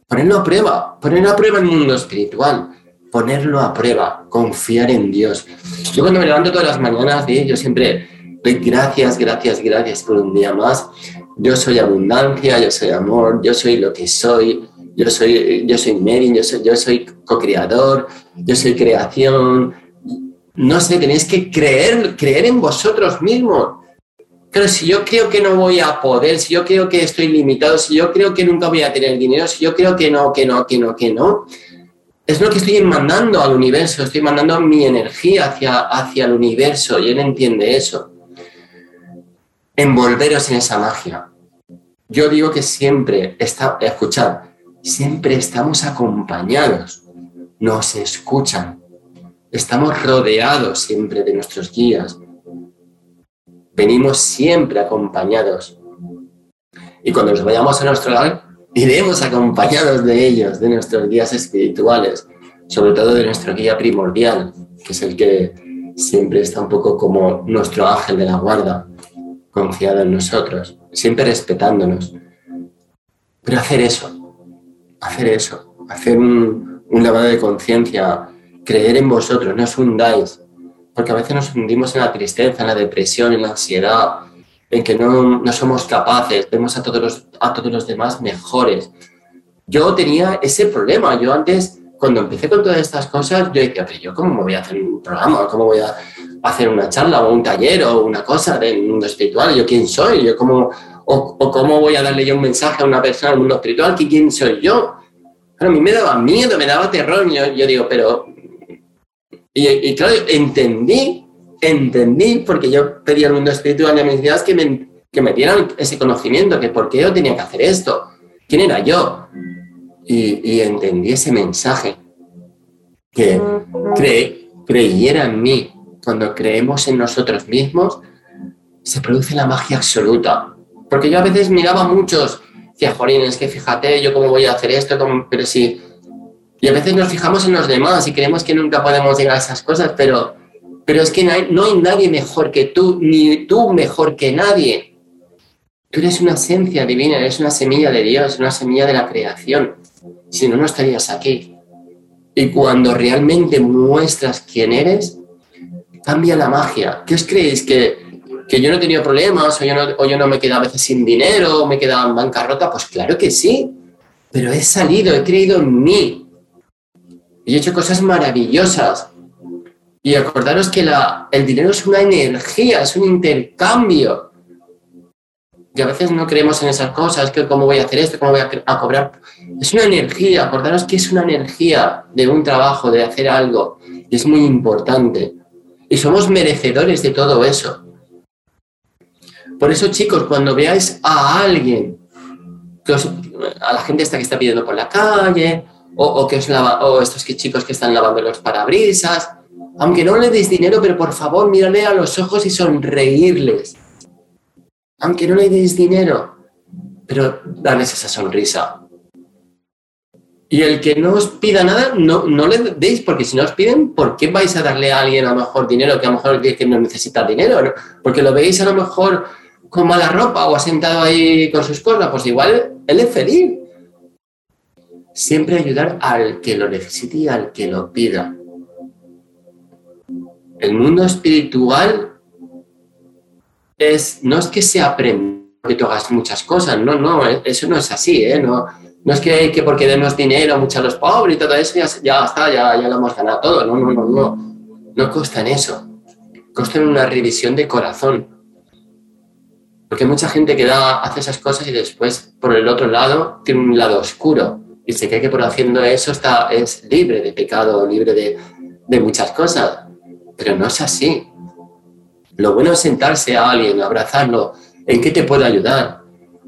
S2: ponerlo a prueba, ponerlo a prueba en el mundo espiritual, ponerlo a prueba, confiar en Dios. Yo cuando me levanto todas las mañanas, yo siempre doy gracias, gracias, gracias por un día más. Yo soy abundancia, yo soy amor, yo soy lo que soy, yo soy, yo soy Mary, yo soy, yo soy co-creador, yo soy creación, no sé, tenéis que creer, creer en vosotros mismos. Pero si yo creo que no voy a poder, si yo creo que estoy limitado, si yo creo que nunca voy a tener dinero, si yo creo que no, que no, que no, que no, es lo que estoy mandando al universo, estoy mandando mi energía hacia, hacia el universo y él entiende eso. Envolveros en esa magia. Yo digo que siempre, está, escuchad, siempre estamos acompañados, nos escuchan, Estamos rodeados siempre de nuestros guías. Venimos siempre acompañados. Y cuando nos vayamos a nuestro lado, iremos acompañados de ellos, de nuestros guías espirituales, sobre todo de nuestro guía primordial, que es el que siempre está un poco como nuestro ángel de la guarda, confiado en nosotros, siempre respetándonos. Pero hacer eso, hacer eso, hacer un, un lavado de conciencia creer en vosotros, no os hundáis, porque a veces nos hundimos en la tristeza, en la depresión, en la ansiedad, en que no, no somos capaces, vemos a todos, los, a todos los demás mejores. Yo tenía ese problema, yo antes, cuando empecé con todas estas cosas, yo decía, pero yo cómo me voy a hacer un programa, cómo voy a hacer una charla o un taller o una cosa del mundo espiritual, yo quién soy, yo cómo, o, cómo voy a darle yo un mensaje a una persona del mundo espiritual, quién soy yo. Pero a mí me daba miedo, me daba terror, yo, yo digo, pero y, claro, entendí, entendí, porque yo pedí al mundo espiritual y a mis guías que me, que me dieran ese conocimiento, que por qué yo tenía que hacer esto, quién era yo. Y, entendí ese mensaje, que cre, creyera en mí. Cuando creemos en nosotros mismos, se produce la magia absoluta. Porque yo a veces miraba a muchos, decía, Jorín, es que fíjate, yo cómo voy a hacer esto, pero si y a veces nos fijamos en los demás y creemos que nunca podemos llegar a esas cosas, pero, pero es que no hay, nadie mejor que tú, ni tú mejor que nadie. Tú eres una esencia divina, eres una semilla de Dios, una semilla de la creación. Si no, no estarías aquí. Y cuando realmente muestras quién eres, cambia la magia. ¿Qué os creéis? ¿Que, que yo no tenido problemas o yo no, o yo no me quedado a veces sin dinero o me he quedado en bancarrota? Pues claro que sí. Pero he salido, he creído en mí, y he hecho cosas maravillosas. Y acordaros que el dinero es una energía, es un intercambio. que a veces no creemos en esas cosas, que cómo voy a hacer esto, cómo voy a, cobrar. Es una energía, acordaros que es una energía de un trabajo, de hacer algo, y es muy importante. Y somos merecedores de todo eso. Por eso, chicos, cuando veáis a alguien, a la gente esta que está pidiendo por la calle, o, que os lava, o estos chicos que están lavando los parabrisas, aunque no le deis dinero, pero por favor, mírale a los ojos y sonreírles aunque no le deis dinero, pero darles esa sonrisa. Y el que no os pida nada, no, no le deis, porque si no os piden, ¿por qué vais a darle a alguien a lo mejor dinero que a lo mejor que no necesita dinero? Porque lo veis a lo mejor con mala ropa o asentado ahí con sus cosas, pues igual él es feliz. Siempre ayudar al que lo necesite y al que lo pida. El mundo espiritual no es que se aprenda que tú hagas muchas cosas, no, no, eh, eso no es así, ¿eh? No, no es que, que porque demos dinero mucho a los pobres y todo eso, ya, ya está, ya, ya lo hemos ganado todo, no, no, no, no, no cuesta en eso, cuesta en una revisión de corazón. Porque hay mucha gente que da, hace esas cosas y después, por el otro lado, tiene un lado oscuro y se cree que por haciendo eso está, es libre de pecado, libre de, de muchas cosas, pero no es así. Lo bueno es sentarse a alguien, abrazarlo. ¿En qué te puedo ayudar?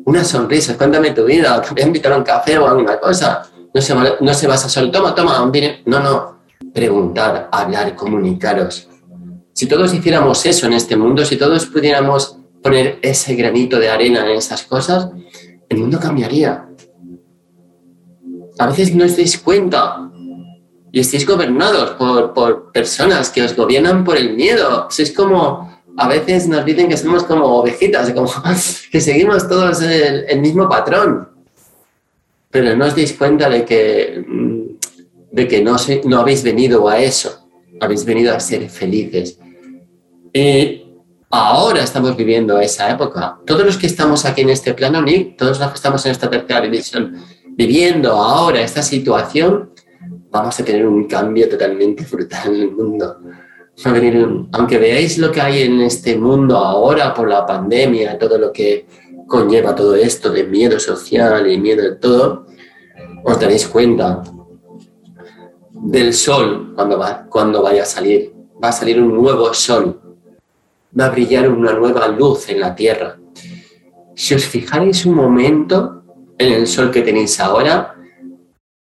S2: Una sonrisa, cuéntame tu vida, te voy a invitar a un café o alguna cosa. No se, no se basa solo, toma, toma, un No, no. Preguntar, hablar, comunicaros. Si todos hiciéramos eso en este mundo, si todos pudiéramos poner ese granito de arena en esas cosas, el mundo cambiaría. A veces no os dais cuenta y estáis gobernados por, por personas que os gobiernan por el miedo. Sois como a veces nos dicen que somos como ovejitas, como que seguimos todos el, mismo patrón. Pero no os dais cuenta de que, mm, de que no, no habéis venido a eso, habéis venido a ser felices. Y ahora estamos viviendo esa época. Todos los que estamos aquí en este plano, Nick, todos los que estamos en esta tercera división, viviendo ahora esta situación, vamos a tener un cambio totalmente brutal en el mundo aunque veáis lo que hay en este mundo ahora por la pandemia, todo lo que conlleva todo esto de miedo social y miedo de todo, os daréis cuenta del sol cuando, va, cuando vaya a salir. Va a salir un nuevo sol, va a brillar una nueva luz en la tierra. Si os fijáis un momento en el sol que tenéis ahora,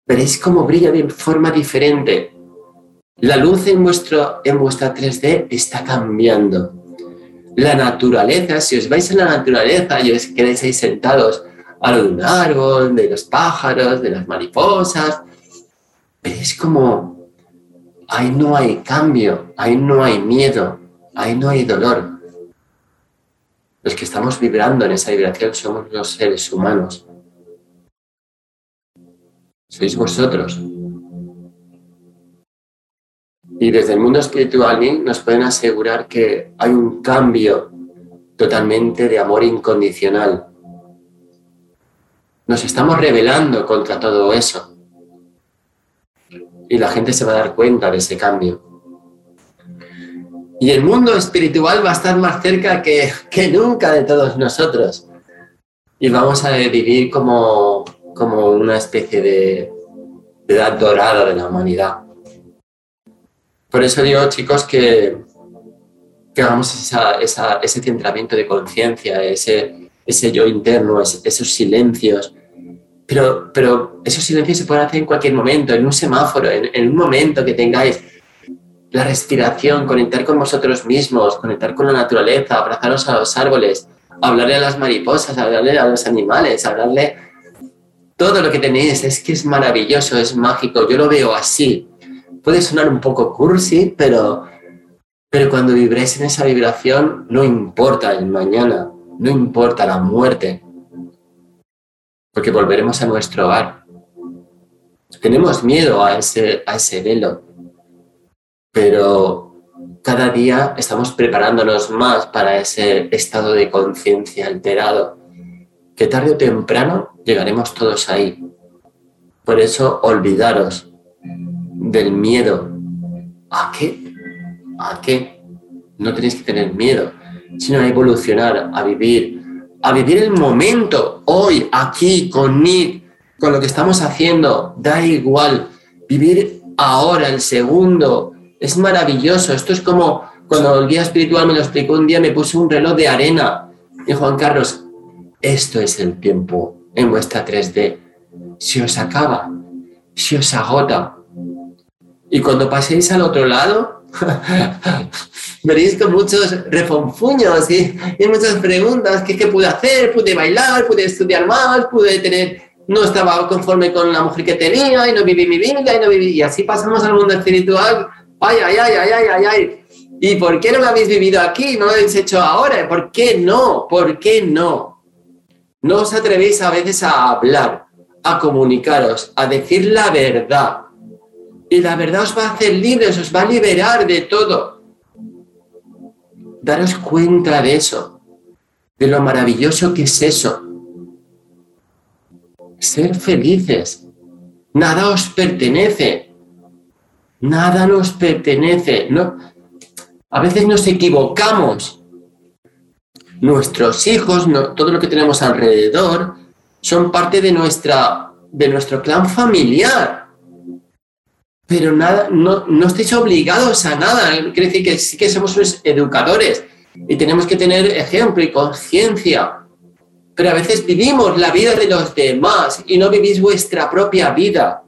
S2: veréis cómo brilla de forma diferente la luz en, vuestro, en vuestra 3D está cambiando. La naturaleza, si os vais a la naturaleza y os quedáis ahí sentados a lo de un árbol, de los pájaros, de las mariposas, es como ahí no hay cambio, ahí no hay miedo, ahí no hay dolor. Los que estamos vibrando en esa vibración somos los seres humanos. Sois vosotros. Y desde el mundo espiritual nos pueden asegurar que hay un cambio totalmente de amor incondicional. Nos estamos rebelando contra todo eso. Y la gente se va a dar cuenta de ese cambio. Y el mundo espiritual va a estar más cerca que, que nunca de todos nosotros. Y vamos a vivir como, como una especie de, edad dorada de la humanidad. Por eso digo, chicos, que, que hagamos ese centramiento de conciencia, ese, ese yo interno, esos silencios. Pero, pero esos silencios se pueden hacer en cualquier momento, en un semáforo, en, un momento que tengáis la respiración, conectar con vosotros mismos, conectar con la naturaleza, abrazaros a los árboles, hablarle a las mariposas, hablarle a los animales, hablarle todo lo que tenéis. Es que es maravilloso, es mágico. Yo lo veo así puede sonar un poco cursi, pero, pero cuando vibréis en esa vibración, no importa el mañana, no importa la muerte, porque volveremos a nuestro hogar. Tenemos miedo a ese, a ese velo, pero cada día estamos preparándonos más para ese estado de conciencia alterado, que tarde o temprano llegaremos todos ahí. Por eso, olvidaros del miedo. ¿A qué? ¿A qué? No tenéis que tener miedo, sino a evolucionar, a vivir, a vivir el momento, hoy, aquí, con Nick, con lo que estamos haciendo, da igual. Vivir ahora, el segundo, es maravilloso. Esto es como cuando el guía espiritual me lo explicó un día, me puse un reloj de arena. Y Juan Carlos, esto es el tiempo en vuestra 3D. Si os acaba, si os agota. Y cuando paséis al otro lado, veréis con muchos refonfuños y, muchas preguntas. ¿qué, ¿Qué pude hacer? ¿Pude bailar? ¿Pude estudiar más? ¿Pude tener no estaba conforme con la mujer que tenía y no viví mi vida y no viví. Y así pasamos al mundo espiritual. Ay, ay, ay, ay, ay, ay, ay. ¿Y por qué no lo habéis vivido aquí? ¿No lo habéis hecho ahora? ¿Por qué no? ¿Por qué no? No os atrevéis a veces a hablar, a comunicaros, a decir la verdad. Y la verdad os va a hacer libres, os va a liberar de todo. Daros cuenta de eso, de lo maravilloso que es eso ser felices. Nada os pertenece. Nada nos pertenece. No, a veces nos equivocamos. Nuestros hijos, todo lo que tenemos alrededor, son parte de, nuestra, de nuestro clan familiar. Pero nada, no, no estáis obligados a nada. Quiere decir que sí que somos educadores y tenemos que tener ejemplo y conciencia pero a veces vivimos la vida de los demás y no vivís vuestra propia vida.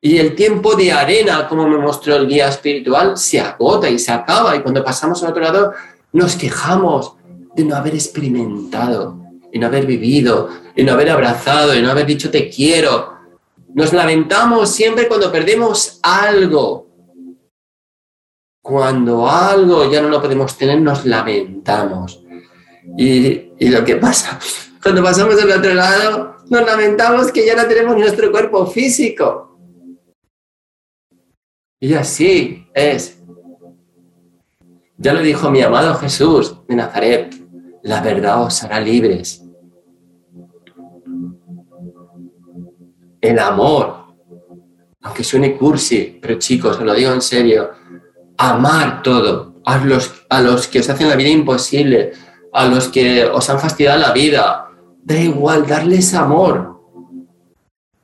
S2: Y el tiempo de arena, como me mostró el guía espiritual, se agota y se acaba. Y cuando pasamos al otro lado, nos quejamos de no haber experimentado, y no haber vivido, y no haber abrazado, y no haber dicho te quiero. Nos lamentamos siempre cuando perdemos algo. Cuando algo ya no lo podemos tener, nos lamentamos. Y, lo que pasa, cuando pasamos al otro lado, nos lamentamos que ya no tenemos nuestro cuerpo físico. Y así es. Ya lo dijo mi amado Jesús de Nazaret, la verdad os hará libres. El amor, aunque suene cursi, pero chicos, os lo digo en serio, amar todo, a los, a los que os hacen la vida imposible, a los que os han fastidiado la vida. Da igual, darles amor,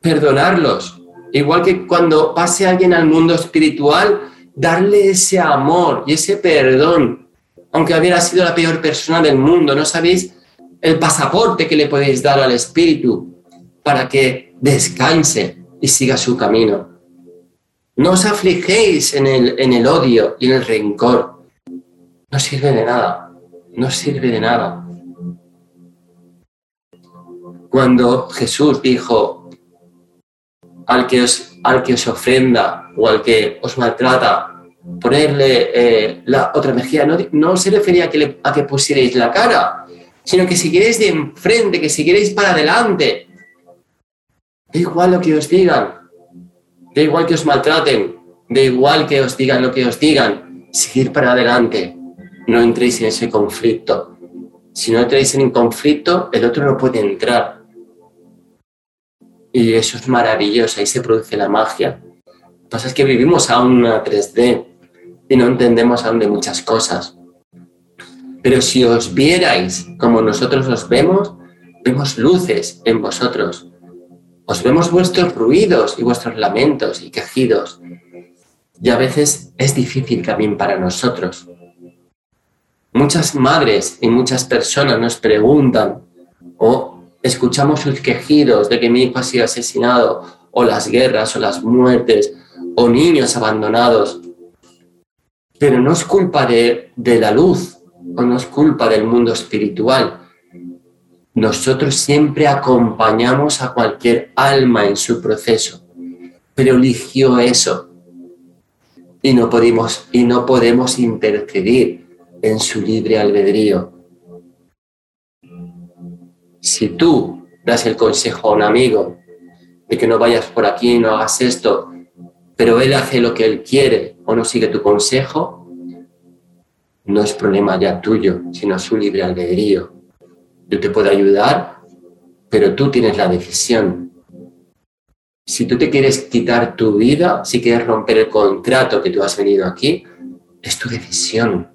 S2: perdonarlos. Igual que cuando pase alguien al mundo espiritual, darle ese amor y ese perdón. Aunque hubiera sido la peor persona del mundo, no sabéis el pasaporte que le podéis dar al espíritu para que descanse y siga su camino. No os afligéis en el, en el odio y en el rencor. No sirve de nada no sirve de nada. Cuando Jesús dijo al que os, al que os ofrenda o al que os maltrata, ponerle eh, la otra mejilla, no, se refería a que, a que pusierais la cara, sino que siguierais de enfrente, que siguierais para adelante. Da igual lo que os digan, da igual que os maltraten, da igual que os digan lo que os digan, seguir para adelante no entréis en ese conflicto. Si no entréis en conflicto, el otro no puede entrar. Y eso es maravilloso, ahí se produce la magia. Lo que pasa es que vivimos a una 3D y no entendemos aún de muchas cosas. Pero si os vierais como nosotros os vemos, vemos luces en vosotros. Os vemos vuestros ruidos y vuestros lamentos y quejidos. Y a veces es difícil también para nosotros Muchas madres y muchas personas nos preguntan o escuchamos sus quejidos de que mi hijo ha sido asesinado o las guerras o las muertes o niños abandonados. Pero no es culpa de, de la luz o no es culpa del mundo espiritual. Nosotros siempre acompañamos a cualquier alma en su proceso, pero eligió eso y no podemos, y no podemos intercedir en su libre albedrío. Si tú das el consejo a un amigo de que no vayas por aquí, no hagas esto, pero él hace lo que él quiere o no sigue tu consejo, no es problema ya tuyo, sino su libre albedrío. Yo te puedo ayudar, pero tú tienes la decisión. Si tú te quieres quitar tu vida, si quieres romper el contrato que tú has venido aquí, es tu decisión.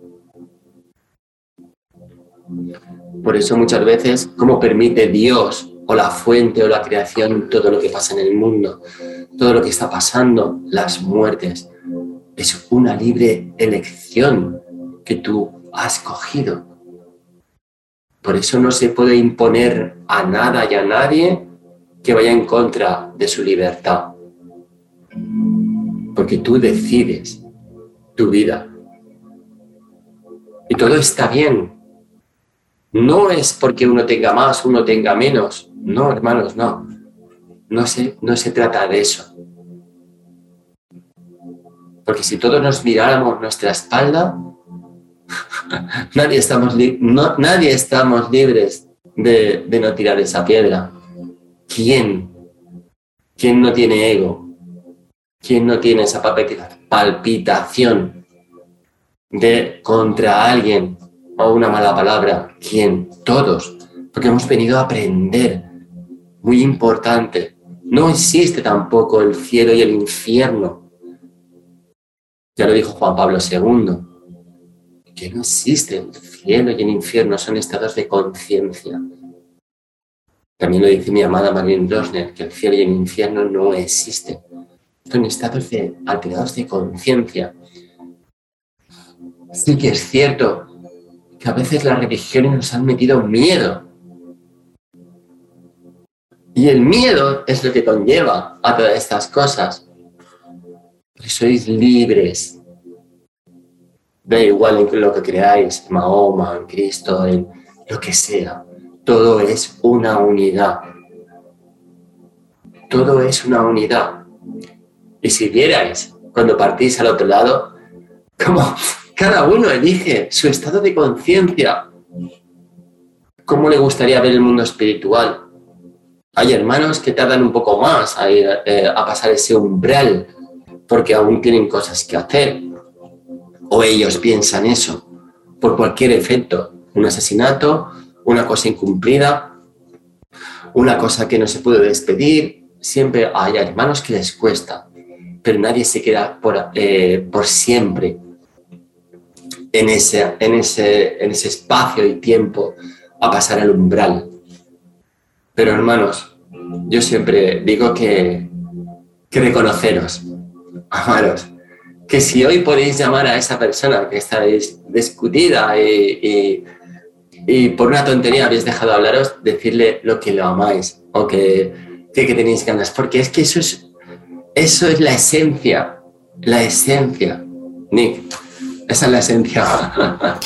S2: Por eso muchas veces, ¿cómo permite Dios o la fuente o la creación todo lo que pasa en el mundo? Todo lo que está pasando, las muertes. Es una libre elección que tú has cogido. Por eso no se puede imponer a nada y a nadie que vaya en contra de su libertad. Porque tú decides tu vida. Y todo está bien. No es porque uno tenga más, uno tenga menos. No, hermanos, no. No se, no se trata de eso. Porque si todos nos miráramos nuestra espalda, nadie, estamos nadie estamos libres de, de no tirar esa piedra. ¿Quién? ¿Quién no tiene ego? ¿Quién no tiene esa palpitación de contra alguien o una mala palabra? ¿Quién? Todos. Porque hemos venido a aprender. Muy importante. No existe tampoco el cielo y el infierno. Ya lo dijo Juan Pablo II. Que no existe el cielo y el infierno, son estados de conciencia. También lo dice mi amada Marlene Dosner, que el cielo y el infierno no existen. Son estados de, alterados de conciencia. Sí que es cierto que a veces las religiones nos han metido miedo. Y el miedo es lo que conlleva a todas estas cosas. Sois libres. Da igual en lo que creáis, Mahoma, en Cristo, en lo que sea todo es una unidad. Todo es una unidad. Y si vierais cuando partís al otro lado, como cada uno elige su estado de conciencia, cómo le gustaría ver el mundo espiritual. Hay hermanos que tardan un poco más a, ir, eh, a pasar ese umbral porque aún tienen cosas que hacer. O ellos piensan eso por cualquier efecto, un asesinato, una cosa incumplida, una cosa que no se puede despedir. Siempre hay hermanos que les cuesta, pero nadie se queda por, eh, por siempre en ese, en, ese, en ese espacio y tiempo a pasar el umbral. Pero hermanos, yo siempre digo que, que reconoceros, amaros, que si hoy podéis llamar a esa persona que estáis discutida y y por una tontería habéis dejado de hablaros, decirle lo que lo amáis o que, que, tenéis ganas, porque es que eso es, eso es la esencia, la esencia, Nick, esa es la esencia.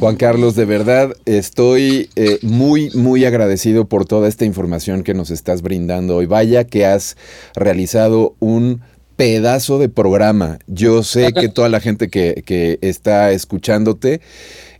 S1: Juan Carlos, de verdad estoy eh, muy, muy agradecido por toda esta información que nos estás brindando hoy. Vaya que has realizado un pedazo de programa. Yo sé que toda la gente que, que está escuchándote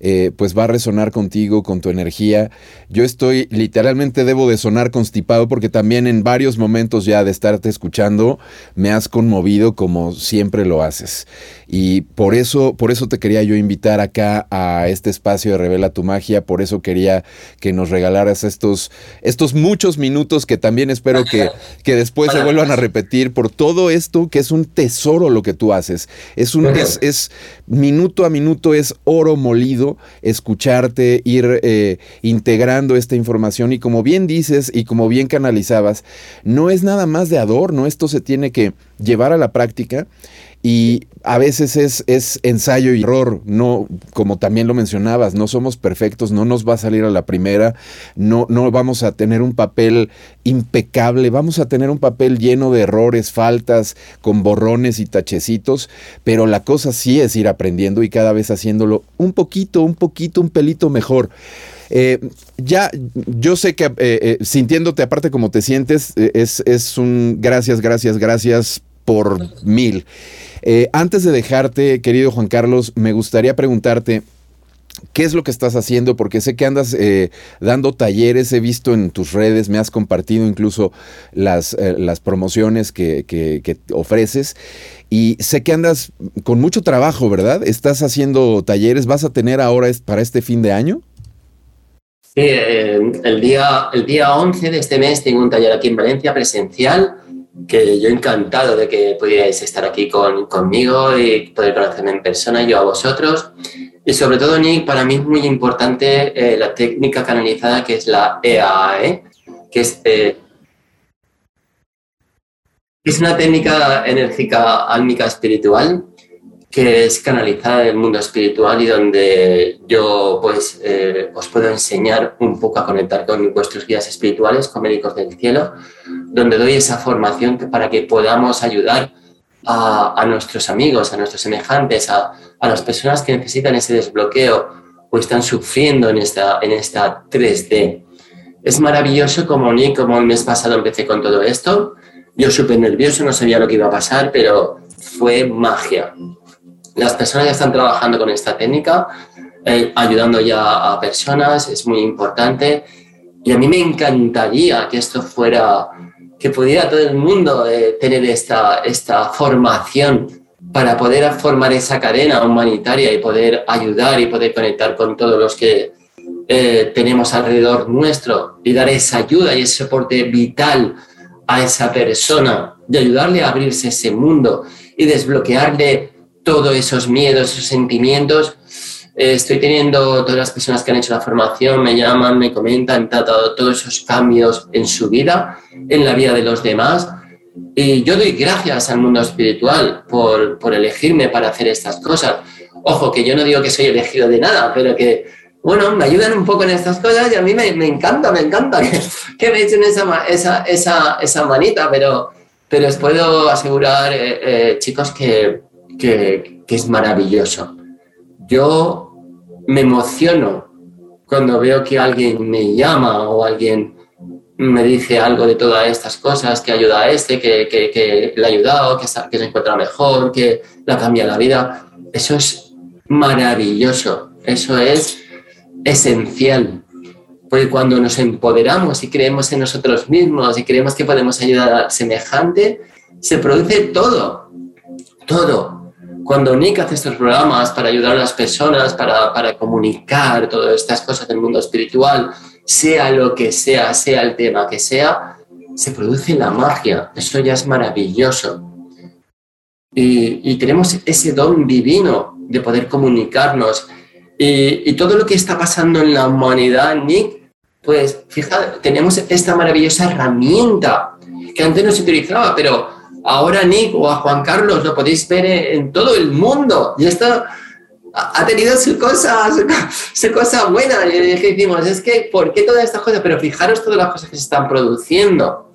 S1: eh, pues va a resonar contigo, con tu energía. Yo estoy, literalmente debo de sonar constipado porque también en varios momentos ya de estarte escuchando me has conmovido como siempre lo haces. Y por eso, por eso te quería yo invitar acá a este espacio de Revela tu Magia, por eso quería que nos regalaras estos, estos muchos minutos que también espero que, que después se vuelvan a repetir por todo esto que es un tesoro lo que tú haces. Es un, es, es minuto a minuto es oro molido escucharte, ir eh, integrando esta información. Y como bien dices y como bien canalizabas, no es nada más de adorno, esto se tiene que llevar a la práctica y a veces es, es, ensayo y error, no, como también lo mencionabas, no somos perfectos, no nos va a salir a la primera, no, no vamos a tener un papel impecable, vamos a tener un papel lleno de errores, faltas, con borrones y tachecitos, pero la cosa sí es ir aprendiendo y cada vez haciéndolo un poquito, un poquito, un pelito mejor. Eh, ya, yo sé que eh, eh, sintiéndote aparte como te sientes, es, es un gracias, gracias, gracias por mil. Eh, antes de dejarte, querido Juan Carlos, me gustaría preguntarte, ¿Qué es lo que estás haciendo? Porque sé que andas eh, dando talleres, he visto en tus redes, me has compartido incluso las, eh, las promociones que, que, ofreces y sé que andas con mucho trabajo, ¿verdad? Estás haciendo talleres, ¿vas a tener ahora para este fin de año?
S2: Sí, el, día, el día 11 de este mes tengo un taller aquí en Valencia presencial que yo encantado de que pudierais estar aquí con, conmigo y poder conocerme en persona, yo a vosotros. Y sobre todo, Nick, para mí es muy importante eh, la técnica canalizada que es la EAE, que es, eh, es una técnica enérgica álmica espiritual que es canalizada en el mundo espiritual y donde yo pues eh, os puedo enseñar un poco a conectar con vuestros guías espirituales, con médicos del cielo, donde doy esa formación para que podamos ayudar a, nuestros amigos, a nuestros semejantes, a, las personas que necesitan ese desbloqueo o están sufriendo en esta, en esta 3D. Es maravilloso como ni como el mes pasado empecé con todo esto. Yo súper nervioso, no sabía lo que iba a pasar, pero fue magia las personas ya están trabajando con esta técnica, eh, ayudando ya a personas, es muy importante. Y a mí me encantaría que esto fuera, que pudiera todo el mundo eh, tener esta, esta formación para poder formar esa cadena humanitaria y poder ayudar y poder conectar con todos los que eh, tenemos alrededor nuestro y dar esa ayuda y ese soporte vital a esa persona, de ayudarle a abrirse ese mundo y desbloquearle todos esos miedos, esos sentimientos. Eh, estoy teniendo todas las personas que han hecho la formación, me llaman, me comentan, tratado todos esos cambios en su vida, en la vida de los demás. Y yo doy gracias al mundo espiritual por, por elegirme para hacer estas cosas. Ojo, que yo no digo que soy elegido de nada, pero que, bueno, me ayudan un poco en estas cosas y a mí me, me encanta, me encanta que, que me echen esa, esa, esa, esa, manita, pero, pero os puedo asegurar, eh, eh, chicos, que, que, es maravilloso. Yo me emociono cuando veo que alguien me llama o alguien me dice algo de todas estas cosas, que ayuda a este, que, le ha ayudado, que, se encuentra mejor, que la cambia la vida. Eso es maravilloso, eso es esencial. Porque cuando nos empoderamos y creemos en nosotros mismos y creemos que podemos ayudar al semejante, se produce todo, todo cuando Nick hace estos programas para ayudar a las personas, para, para comunicar todas estas cosas del mundo espiritual, sea lo que sea, sea el tema que sea, se produce la magia. Eso ya es maravilloso. Y, y tenemos ese don divino de poder comunicarnos. Y, y, todo lo que está pasando en la humanidad, Nick, pues fíjate, tenemos esta maravillosa herramienta que antes no se utilizaba, pero ahora Nick o a Juan Carlos lo podéis ver en todo el mundo. Y esto ha tenido su cosa, su, cosa buena. Y decimos, es que, ¿por qué todas estas cosas? Pero fijaros todas las cosas que se están produciendo.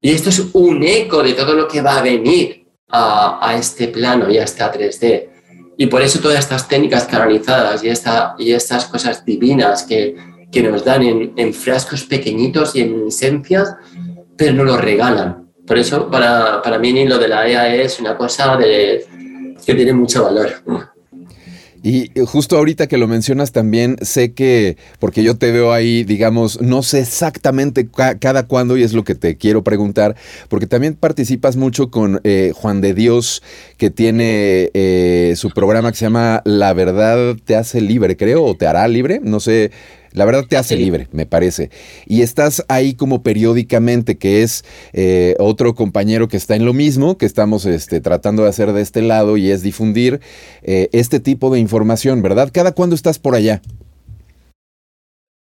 S2: Y esto es un eco de todo lo que va a venir a, este plano y a esta 3D. Y por eso todas estas técnicas canalizadas y, esta, y estas cosas divinas que, que nos dan en, en frascos pequeñitos y en esencias, pero no lo regalan por eso, para, para mí, lo de la EAE es una cosa de, que tiene mucho valor.
S1: Y justo ahorita que lo mencionas también, sé que, porque yo te veo ahí, digamos, no sé exactamente cada cuándo y es lo que te quiero preguntar, porque también participas mucho con eh, Juan de Dios, que tiene eh, su programa que se llama La verdad te hace libre, creo, o te hará libre, no sé la verdad te hace libre, me parece. Y estás ahí como periódicamente, que es eh, otro compañero que está en lo mismo, que estamos este, tratando de hacer de este lado y es difundir eh, este tipo de información, ¿verdad? ¿Cada cuándo estás por allá?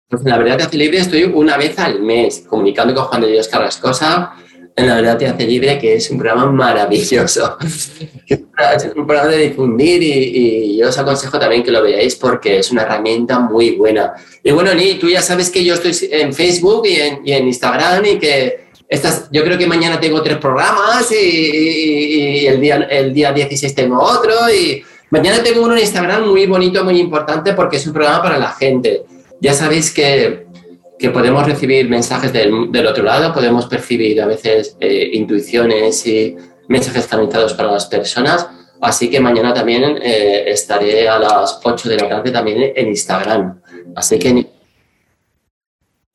S2: Pues la verdad te hace libre estoy una vez al mes comunicando con Juan de Dios Carrascosa en La Verdad Te Hace Libre, que es un programa maravilloso. de difundir y, yo os aconsejo también que lo veáis porque es una herramienta muy buena. Y bueno, Ni, tú ya sabes que yo estoy en Facebook y en, Instagram y que estas, yo creo que mañana tengo tres programas y, el, día, el día 16 tengo otro y mañana tengo uno en Instagram muy bonito, muy importante porque es un programa para la gente. Ya sabéis que que podemos recibir mensajes del, del otro lado, podemos percibir a veces eh, intuiciones y mensajes canalizados para las personas. Así que mañana también eh, estaré a las 8 de la tarde también en Instagram. Así que...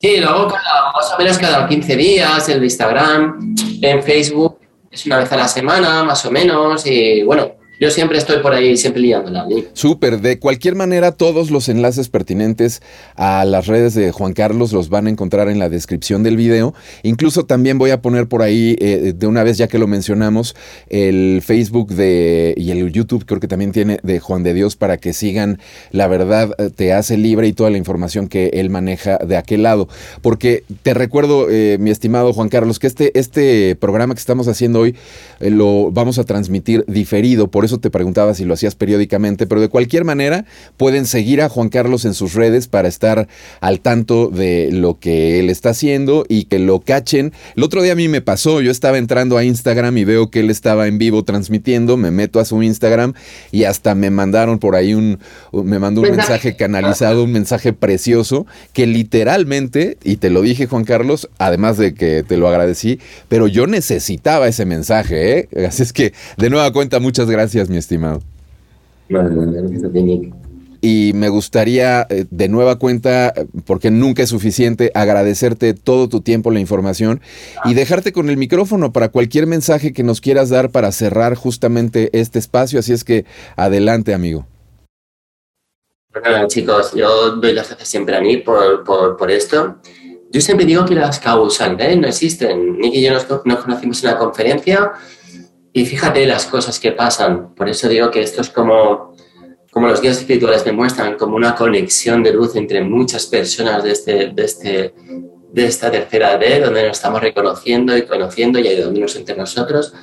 S2: Sí, luego cada, más o menos cada 15 días en Instagram, en Facebook es una vez a la semana, más o menos. Y bueno, yo siempre estoy por ahí, siempre liándola.
S1: Súper, de cualquier manera, todos los enlaces pertinentes a las redes de Juan Carlos los van a encontrar en la descripción del video. Incluso también voy a poner por ahí, eh, de una vez ya que lo mencionamos, el Facebook de, y el YouTube, creo que también tiene de Juan de Dios, para que sigan La verdad eh, te hace libre y toda la información que él maneja de aquel lado. Porque te recuerdo, eh, mi estimado Juan Carlos, que este, este programa que estamos haciendo hoy lo vamos a transmitir diferido, por eso te preguntaba si lo hacías periódicamente, pero de cualquier manera pueden seguir a Juan Carlos en sus redes para estar al tanto de lo que él está haciendo y que lo cachen. El otro día a mí me pasó, yo estaba entrando a Instagram y veo que él estaba en vivo transmitiendo, me meto a su Instagram y hasta me mandaron por ahí un, me mandó un mensaje canalizado, un mensaje precioso que literalmente, y te lo dije Juan Carlos, además de que te lo agradecí, pero yo necesitaba ese mensaje, ¿eh? Así es que de nueva cuenta, muchas gracias mi estimado. Y me gustaría, eh, de nueva cuenta, porque nunca es suficiente, agradecerte todo tu tiempo, la información y dejarte con el micrófono para cualquier mensaje que nos quieras dar para cerrar justamente este espacio. Así es que adelante, amigo.
S2: Bueno, chicos, yo doy las gracias siempre a mí por, por, esto. Yo siempre digo que las causalidades no existen. Nick y yo nos, nos conocimos en una conferencia y fíjate las cosas que pasan. Por eso digo que esto es como, como los guías espirituales demuestran, como una conexión de luz entre muchas personas de, este, de, este, de esta tercera edad, donde nos estamos reconociendo y conociendo y ayudándonos entre nosotros.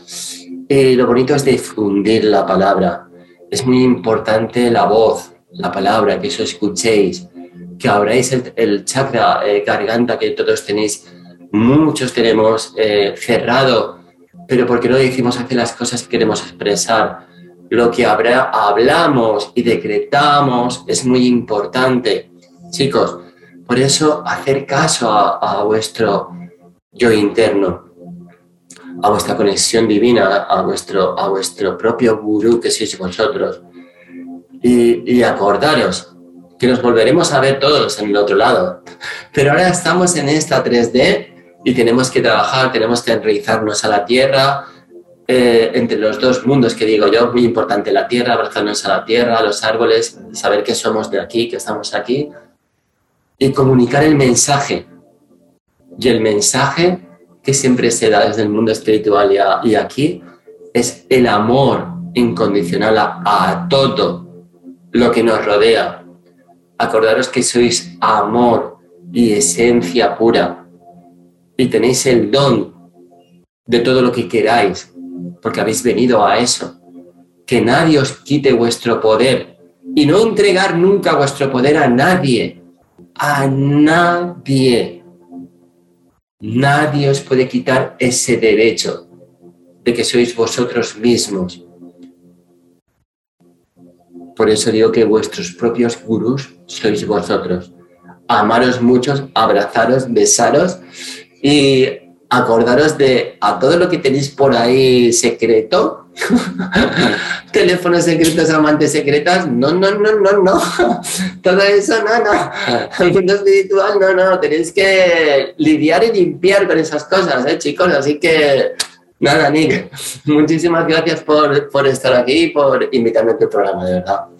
S2: Y lo bonito es difundir la palabra. Es muy importante la voz, la palabra, que eso escuchéis, que abráis el, chakra eh, garganta que todos tenéis, muchos tenemos eh, cerrado pero porque no decimos hacer las cosas que queremos expresar. Lo que hablamos y decretamos es muy importante. Chicos, por eso hacer caso a, vuestro yo interno, a vuestra conexión divina, a vuestro, a vuestro propio gurú que sois vosotros. Y, y acordaros que nos volveremos a ver todos en el otro lado. Pero ahora estamos en esta 3D y tenemos que trabajar, tenemos que enraizarnos a la tierra, eh, entre los dos mundos que digo yo, muy importante la tierra, abrazarnos a la tierra, a los árboles, saber que somos de aquí, que estamos aquí, y comunicar el mensaje. Y el mensaje que siempre se da desde el mundo espiritual y, aquí es el amor incondicional a, a todo lo que nos rodea. Acordaros que sois amor y esencia pura y tenéis el don de todo lo que queráis, porque habéis venido a eso. Que nadie os quite vuestro poder y no entregar nunca vuestro poder a nadie, a nadie. Nadie os puede quitar ese derecho de que sois vosotros mismos. Por eso digo que vuestros propios gurús sois vosotros. Amaros muchos, abrazaros, besaros y acordaros de a todo lo que tenéis por ahí secreto, teléfonos secretos, amantes secretas, no, no, no, no, no, todo eso no, no, el mundo espiritual, no, no, tenéis que lidiar y limpiar con esas cosas, ¿eh, chicos? Así que, nada, Nick, muchísimas gracias por, por estar aquí y por invitarme a tu programa, de verdad.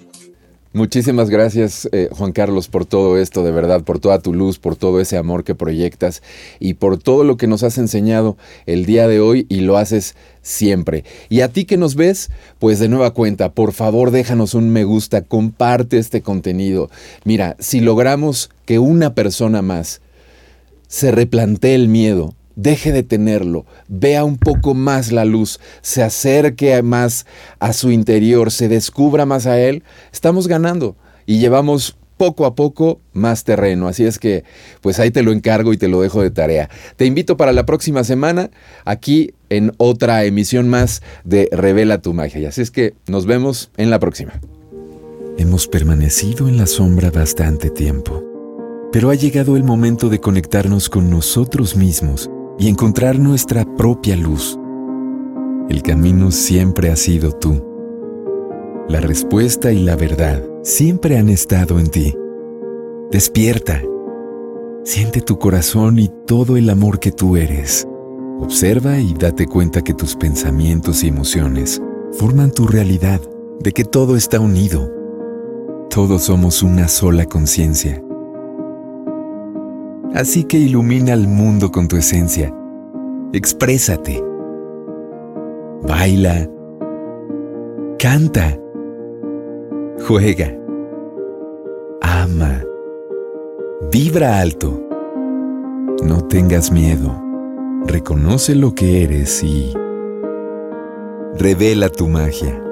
S1: Muchísimas gracias, eh, Juan Carlos, por todo esto, de verdad, por toda tu luz, por todo ese amor que proyectas y por todo lo que nos has enseñado el día de hoy y lo haces siempre. Y a ti que nos ves, pues de nueva cuenta, por favor déjanos un me gusta, comparte este contenido. Mira, si logramos que una persona más se replantee el miedo, deje de tenerlo, vea un poco más la luz, se acerque más a su interior, se descubra más a él, estamos ganando y llevamos poco a poco más terreno. Así es que, pues ahí te lo encargo y te lo dejo de tarea. Te invito para la próxima semana aquí en otra emisión más de Revela tu magia. Y así es que nos vemos en la próxima.
S3: Hemos permanecido en la sombra bastante tiempo, pero ha llegado el momento de conectarnos con nosotros mismos y encontrar nuestra propia luz. El camino siempre ha sido tú. La respuesta y la verdad siempre han estado en ti. Despierta. Siente tu corazón y todo el amor que tú eres. Observa y date cuenta que tus pensamientos y emociones
S1: forman tu realidad de que todo está unido. Todos somos una sola conciencia. Así que ilumina al mundo con tu esencia. Exprésate. Baila. Canta. Juega. Ama. Vibra alto. No tengas miedo. Reconoce lo que eres y revela tu magia.